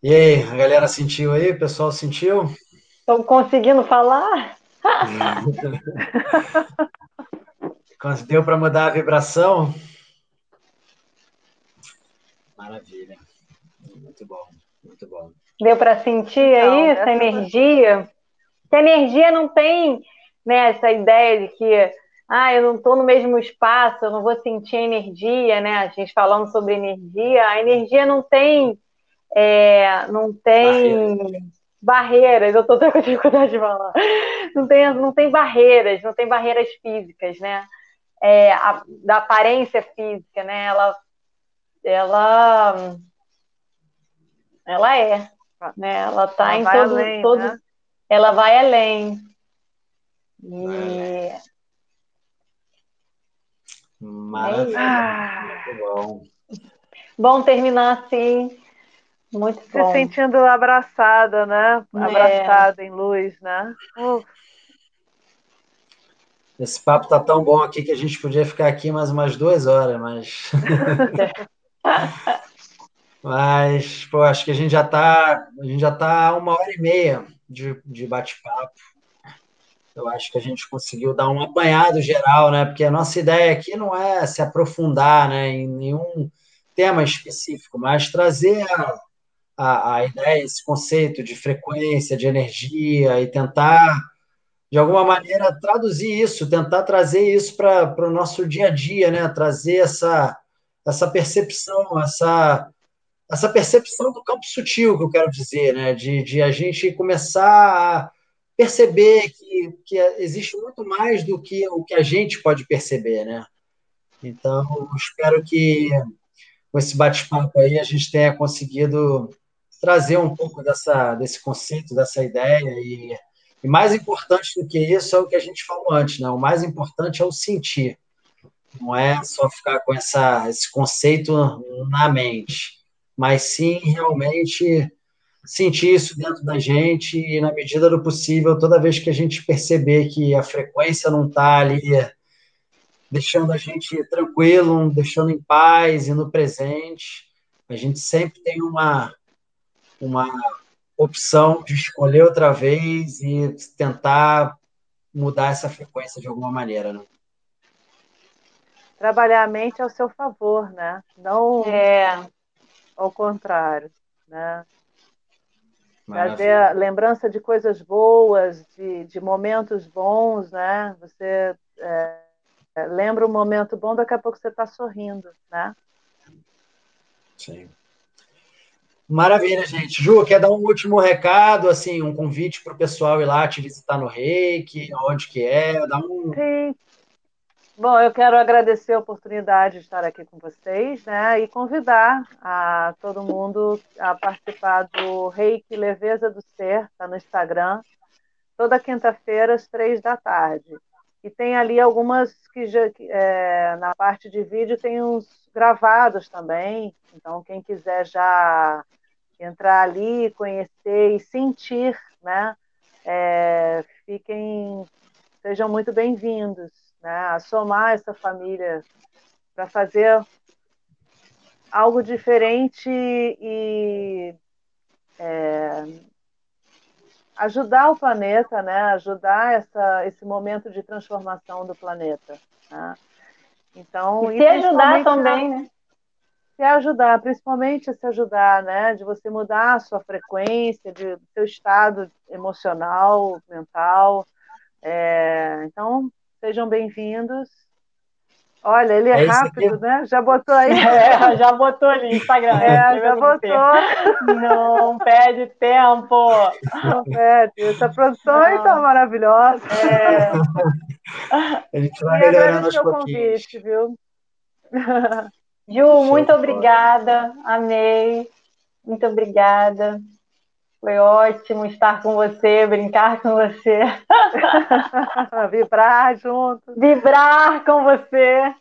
E aí, a galera sentiu aí? O pessoal sentiu? Estão conseguindo falar? Deu para mudar a vibração? Maravilha. Muito bom, muito bom. Deu para sentir aí essa energia? Que a energia não tem né, essa ideia de que ah, eu não estou no mesmo espaço, eu não vou sentir energia, né? A gente falando sobre energia, a energia não tem é, não tem barreiras, eu estou com dificuldade de falar. Não tem, não tem barreiras, não tem barreiras físicas, né? É, a, da aparência física, né? Ela, ela, ela é, né? Ela está em todo, além, todo né? ela vai além. E... Maravilha. É Muito bom. Bom terminar assim. Muito bom. Se sentindo abraçada, né? É. Abraçada é. em luz, né? Uf. Esse papo tá tão bom aqui que a gente podia ficar aqui mais umas duas horas, mas. mas, pô, acho que a gente já tá, a gente já tá uma hora e meia de, de bate-papo. Eu acho que a gente conseguiu dar um apanhado geral, né? Porque a nossa ideia aqui não é se aprofundar né, em nenhum tema específico, mas trazer a, a, a ideia, esse conceito de frequência, de energia e tentar de alguma maneira, traduzir isso, tentar trazer isso para o nosso dia a dia, né? trazer essa, essa percepção, essa, essa percepção do campo sutil, que eu quero dizer, né? de, de a gente começar a perceber que, que existe muito mais do que o que a gente pode perceber. Né? Então, espero que com esse bate-papo aí a gente tenha conseguido trazer um pouco dessa, desse conceito, dessa ideia e e mais importante do que isso é o que a gente falou antes, né? O mais importante é o sentir. Não é só ficar com essa, esse conceito na mente, mas sim realmente sentir isso dentro da gente e, na medida do possível, toda vez que a gente perceber que a frequência não está ali deixando a gente tranquilo, deixando em paz e no presente, a gente sempre tem uma, uma opção de escolher outra vez e tentar mudar essa frequência de alguma maneira, né? Trabalhar a mente ao seu favor, né? Não é. Ao contrário, né? Trazer lembrança de coisas boas, de, de momentos bons, né? Você é, lembra um momento bom, daqui a pouco você está sorrindo, né? Sim. Maravilha, gente. Ju, quer dar um último recado, assim, um convite para o pessoal ir lá te visitar no Reiki, onde que é, dá um... Sim. Bom, eu quero agradecer a oportunidade de estar aqui com vocês, né, e convidar a todo mundo a participar do Reiki Leveza do Ser, está no Instagram, toda quinta-feira às três da tarde. E tem ali algumas que já, é, na parte de vídeo tem uns gravados também. Então, quem quiser já entrar ali, conhecer e sentir, né? É, fiquem, sejam muito bem-vindos, né? A somar essa família para fazer algo diferente e é, ajudar o planeta, né? Ajudar essa, esse momento de transformação do planeta. Né? Então, e se ajudar também, né? Se ajudar, principalmente se ajudar, né? De você mudar a sua frequência, de seu estado emocional, mental. É, então, sejam bem-vindos. Olha, ele é, é rápido, né? Já botou aí. É, já botou ali, Instagram. É, já botou. Não perde tempo. Não perde. Essa produção aí tá maravilhosa. É. A gente vai melhorando aos pouquinhos. convite, viu? Ju, muito obrigada. Amei. Muito obrigada. Foi ótimo estar com você, brincar com você. Vibrar junto. Vibrar com você.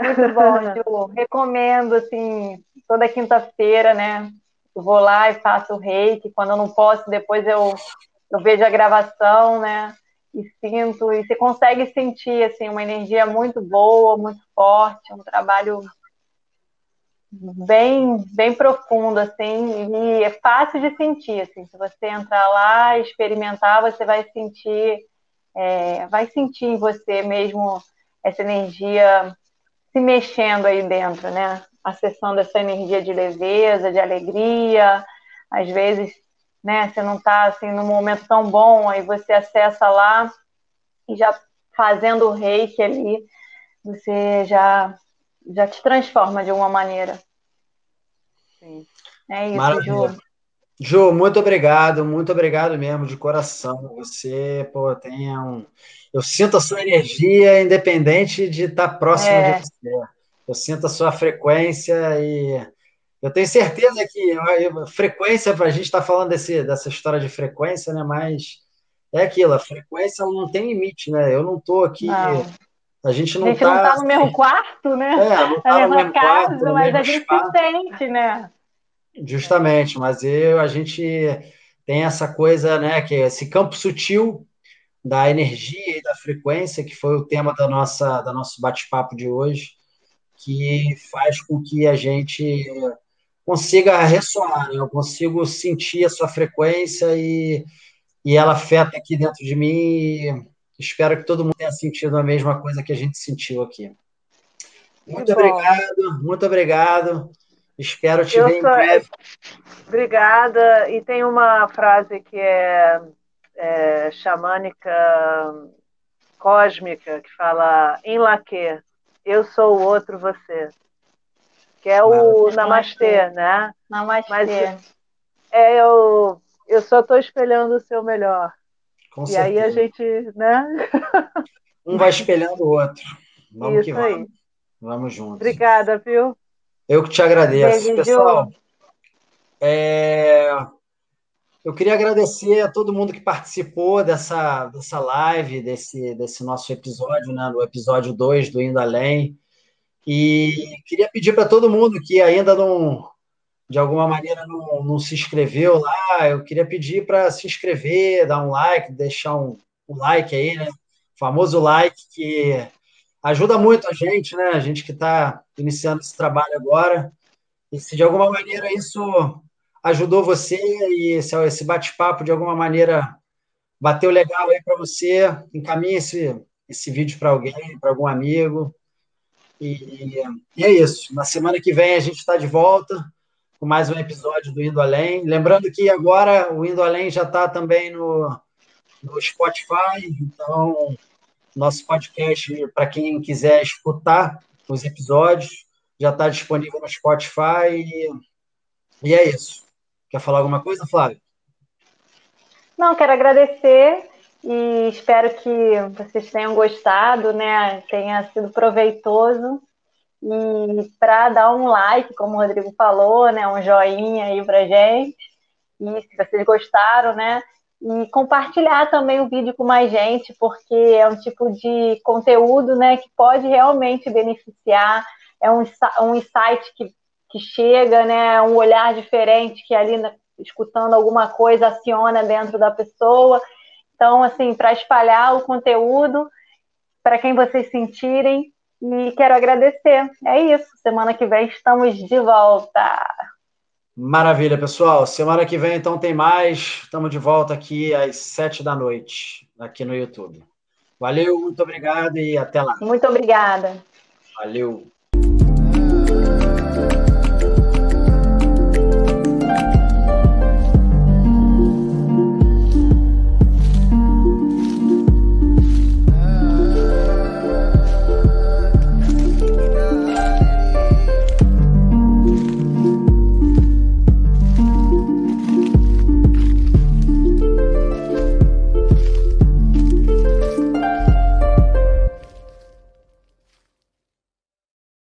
Muito bom, Ju. Recomendo, assim, toda quinta-feira, né? Eu vou lá e faço o reiki. Quando eu não posso, depois eu, eu vejo a gravação, né? E sinto, e você consegue sentir assim uma energia muito boa, muito forte, um trabalho bem bem profundo assim e é fácil de sentir assim. Se você entrar lá experimentar você vai sentir é, vai sentir em você mesmo essa energia se mexendo aí dentro né? Acessando essa energia de leveza de alegria. Às vezes né você não está assim num momento tão bom aí você acessa lá e já fazendo o reiki ali você já já te transforma de alguma maneira. Sim. É isso, Maravilha. Ju. Ju, muito obrigado, muito obrigado mesmo, de coração. Você, pô, tem um. Eu sinto a sua energia, independente de estar próximo é. de você. Eu sinto a sua frequência e eu tenho certeza que frequência, para a gente estar tá falando desse, dessa história de frequência, né? Mas é aquilo, a frequência não tem limite, né? Eu não estou aqui. Não. A gente não está. A gente tá, não está no mesmo quarto, né? É, não tá no mesmo casa, quarto, mas a gente espaço. se sente, né? Justamente, mas eu, a gente tem essa coisa, né, que é esse campo sutil da energia e da frequência, que foi o tema da nossa, da nosso bate-papo de hoje, que faz com que a gente consiga ressoar, né? eu consigo sentir a sua frequência e, e ela afeta aqui dentro de mim. espero que todo mundo tenha sentido a mesma coisa que a gente sentiu aqui. Muito, muito obrigado, muito obrigado. Espero te eu ver sou... em breve. Obrigada. E tem uma frase que é, é xamânica cósmica que fala em laque, eu sou o outro você. Que é o namastê, né? Namastê. Mas é, eu, eu só estou espelhando o seu melhor. Com e certeza. aí a gente, né? Um vai espelhando o outro. Vamos Isso que vamos. Aí. Vamos juntos. Obrigada, viu? Eu que te agradeço. Beijo, Pessoal, é... eu queria agradecer a todo mundo que participou dessa, dessa live, desse, desse nosso episódio, né, no episódio 2 do Indo Além. E queria pedir para todo mundo que ainda não, de alguma maneira, não, não se inscreveu lá, eu queria pedir para se inscrever, dar um like, deixar um, um like aí, né? O famoso like que ajuda muito a gente, né? A gente que está iniciando esse trabalho agora. E se de alguma maneira isso ajudou você e esse, esse bate-papo de alguma maneira bateu legal aí para você, encaminhe esse, esse vídeo para alguém, para algum amigo. E, e, é isso. Na semana que vem a gente está de volta com mais um episódio do Indo Além. Lembrando que agora o Indo Além já está também no, no Spotify, então nosso podcast, para quem quiser escutar os episódios, já está disponível no Spotify. E, e é isso. Quer falar alguma coisa, Flávio? Não, quero agradecer e espero que vocês tenham gostado, né? Tenha sido proveitoso. E para dar um like, como o Rodrigo falou, né? Um joinha aí para gente. E se vocês gostaram, né? E compartilhar também o vídeo com mais gente, porque é um tipo de conteúdo né, que pode realmente beneficiar, é um, um insight que, que chega, né, um olhar diferente que ali, escutando alguma coisa, aciona dentro da pessoa. Então, assim, para espalhar o conteúdo, para quem vocês sentirem, e quero agradecer. É isso. Semana que vem estamos de volta. Maravilha, pessoal. Semana que vem, então, tem mais. Estamos de volta aqui às sete da noite, aqui no YouTube. Valeu, muito obrigado e até lá. Muito obrigada. Valeu.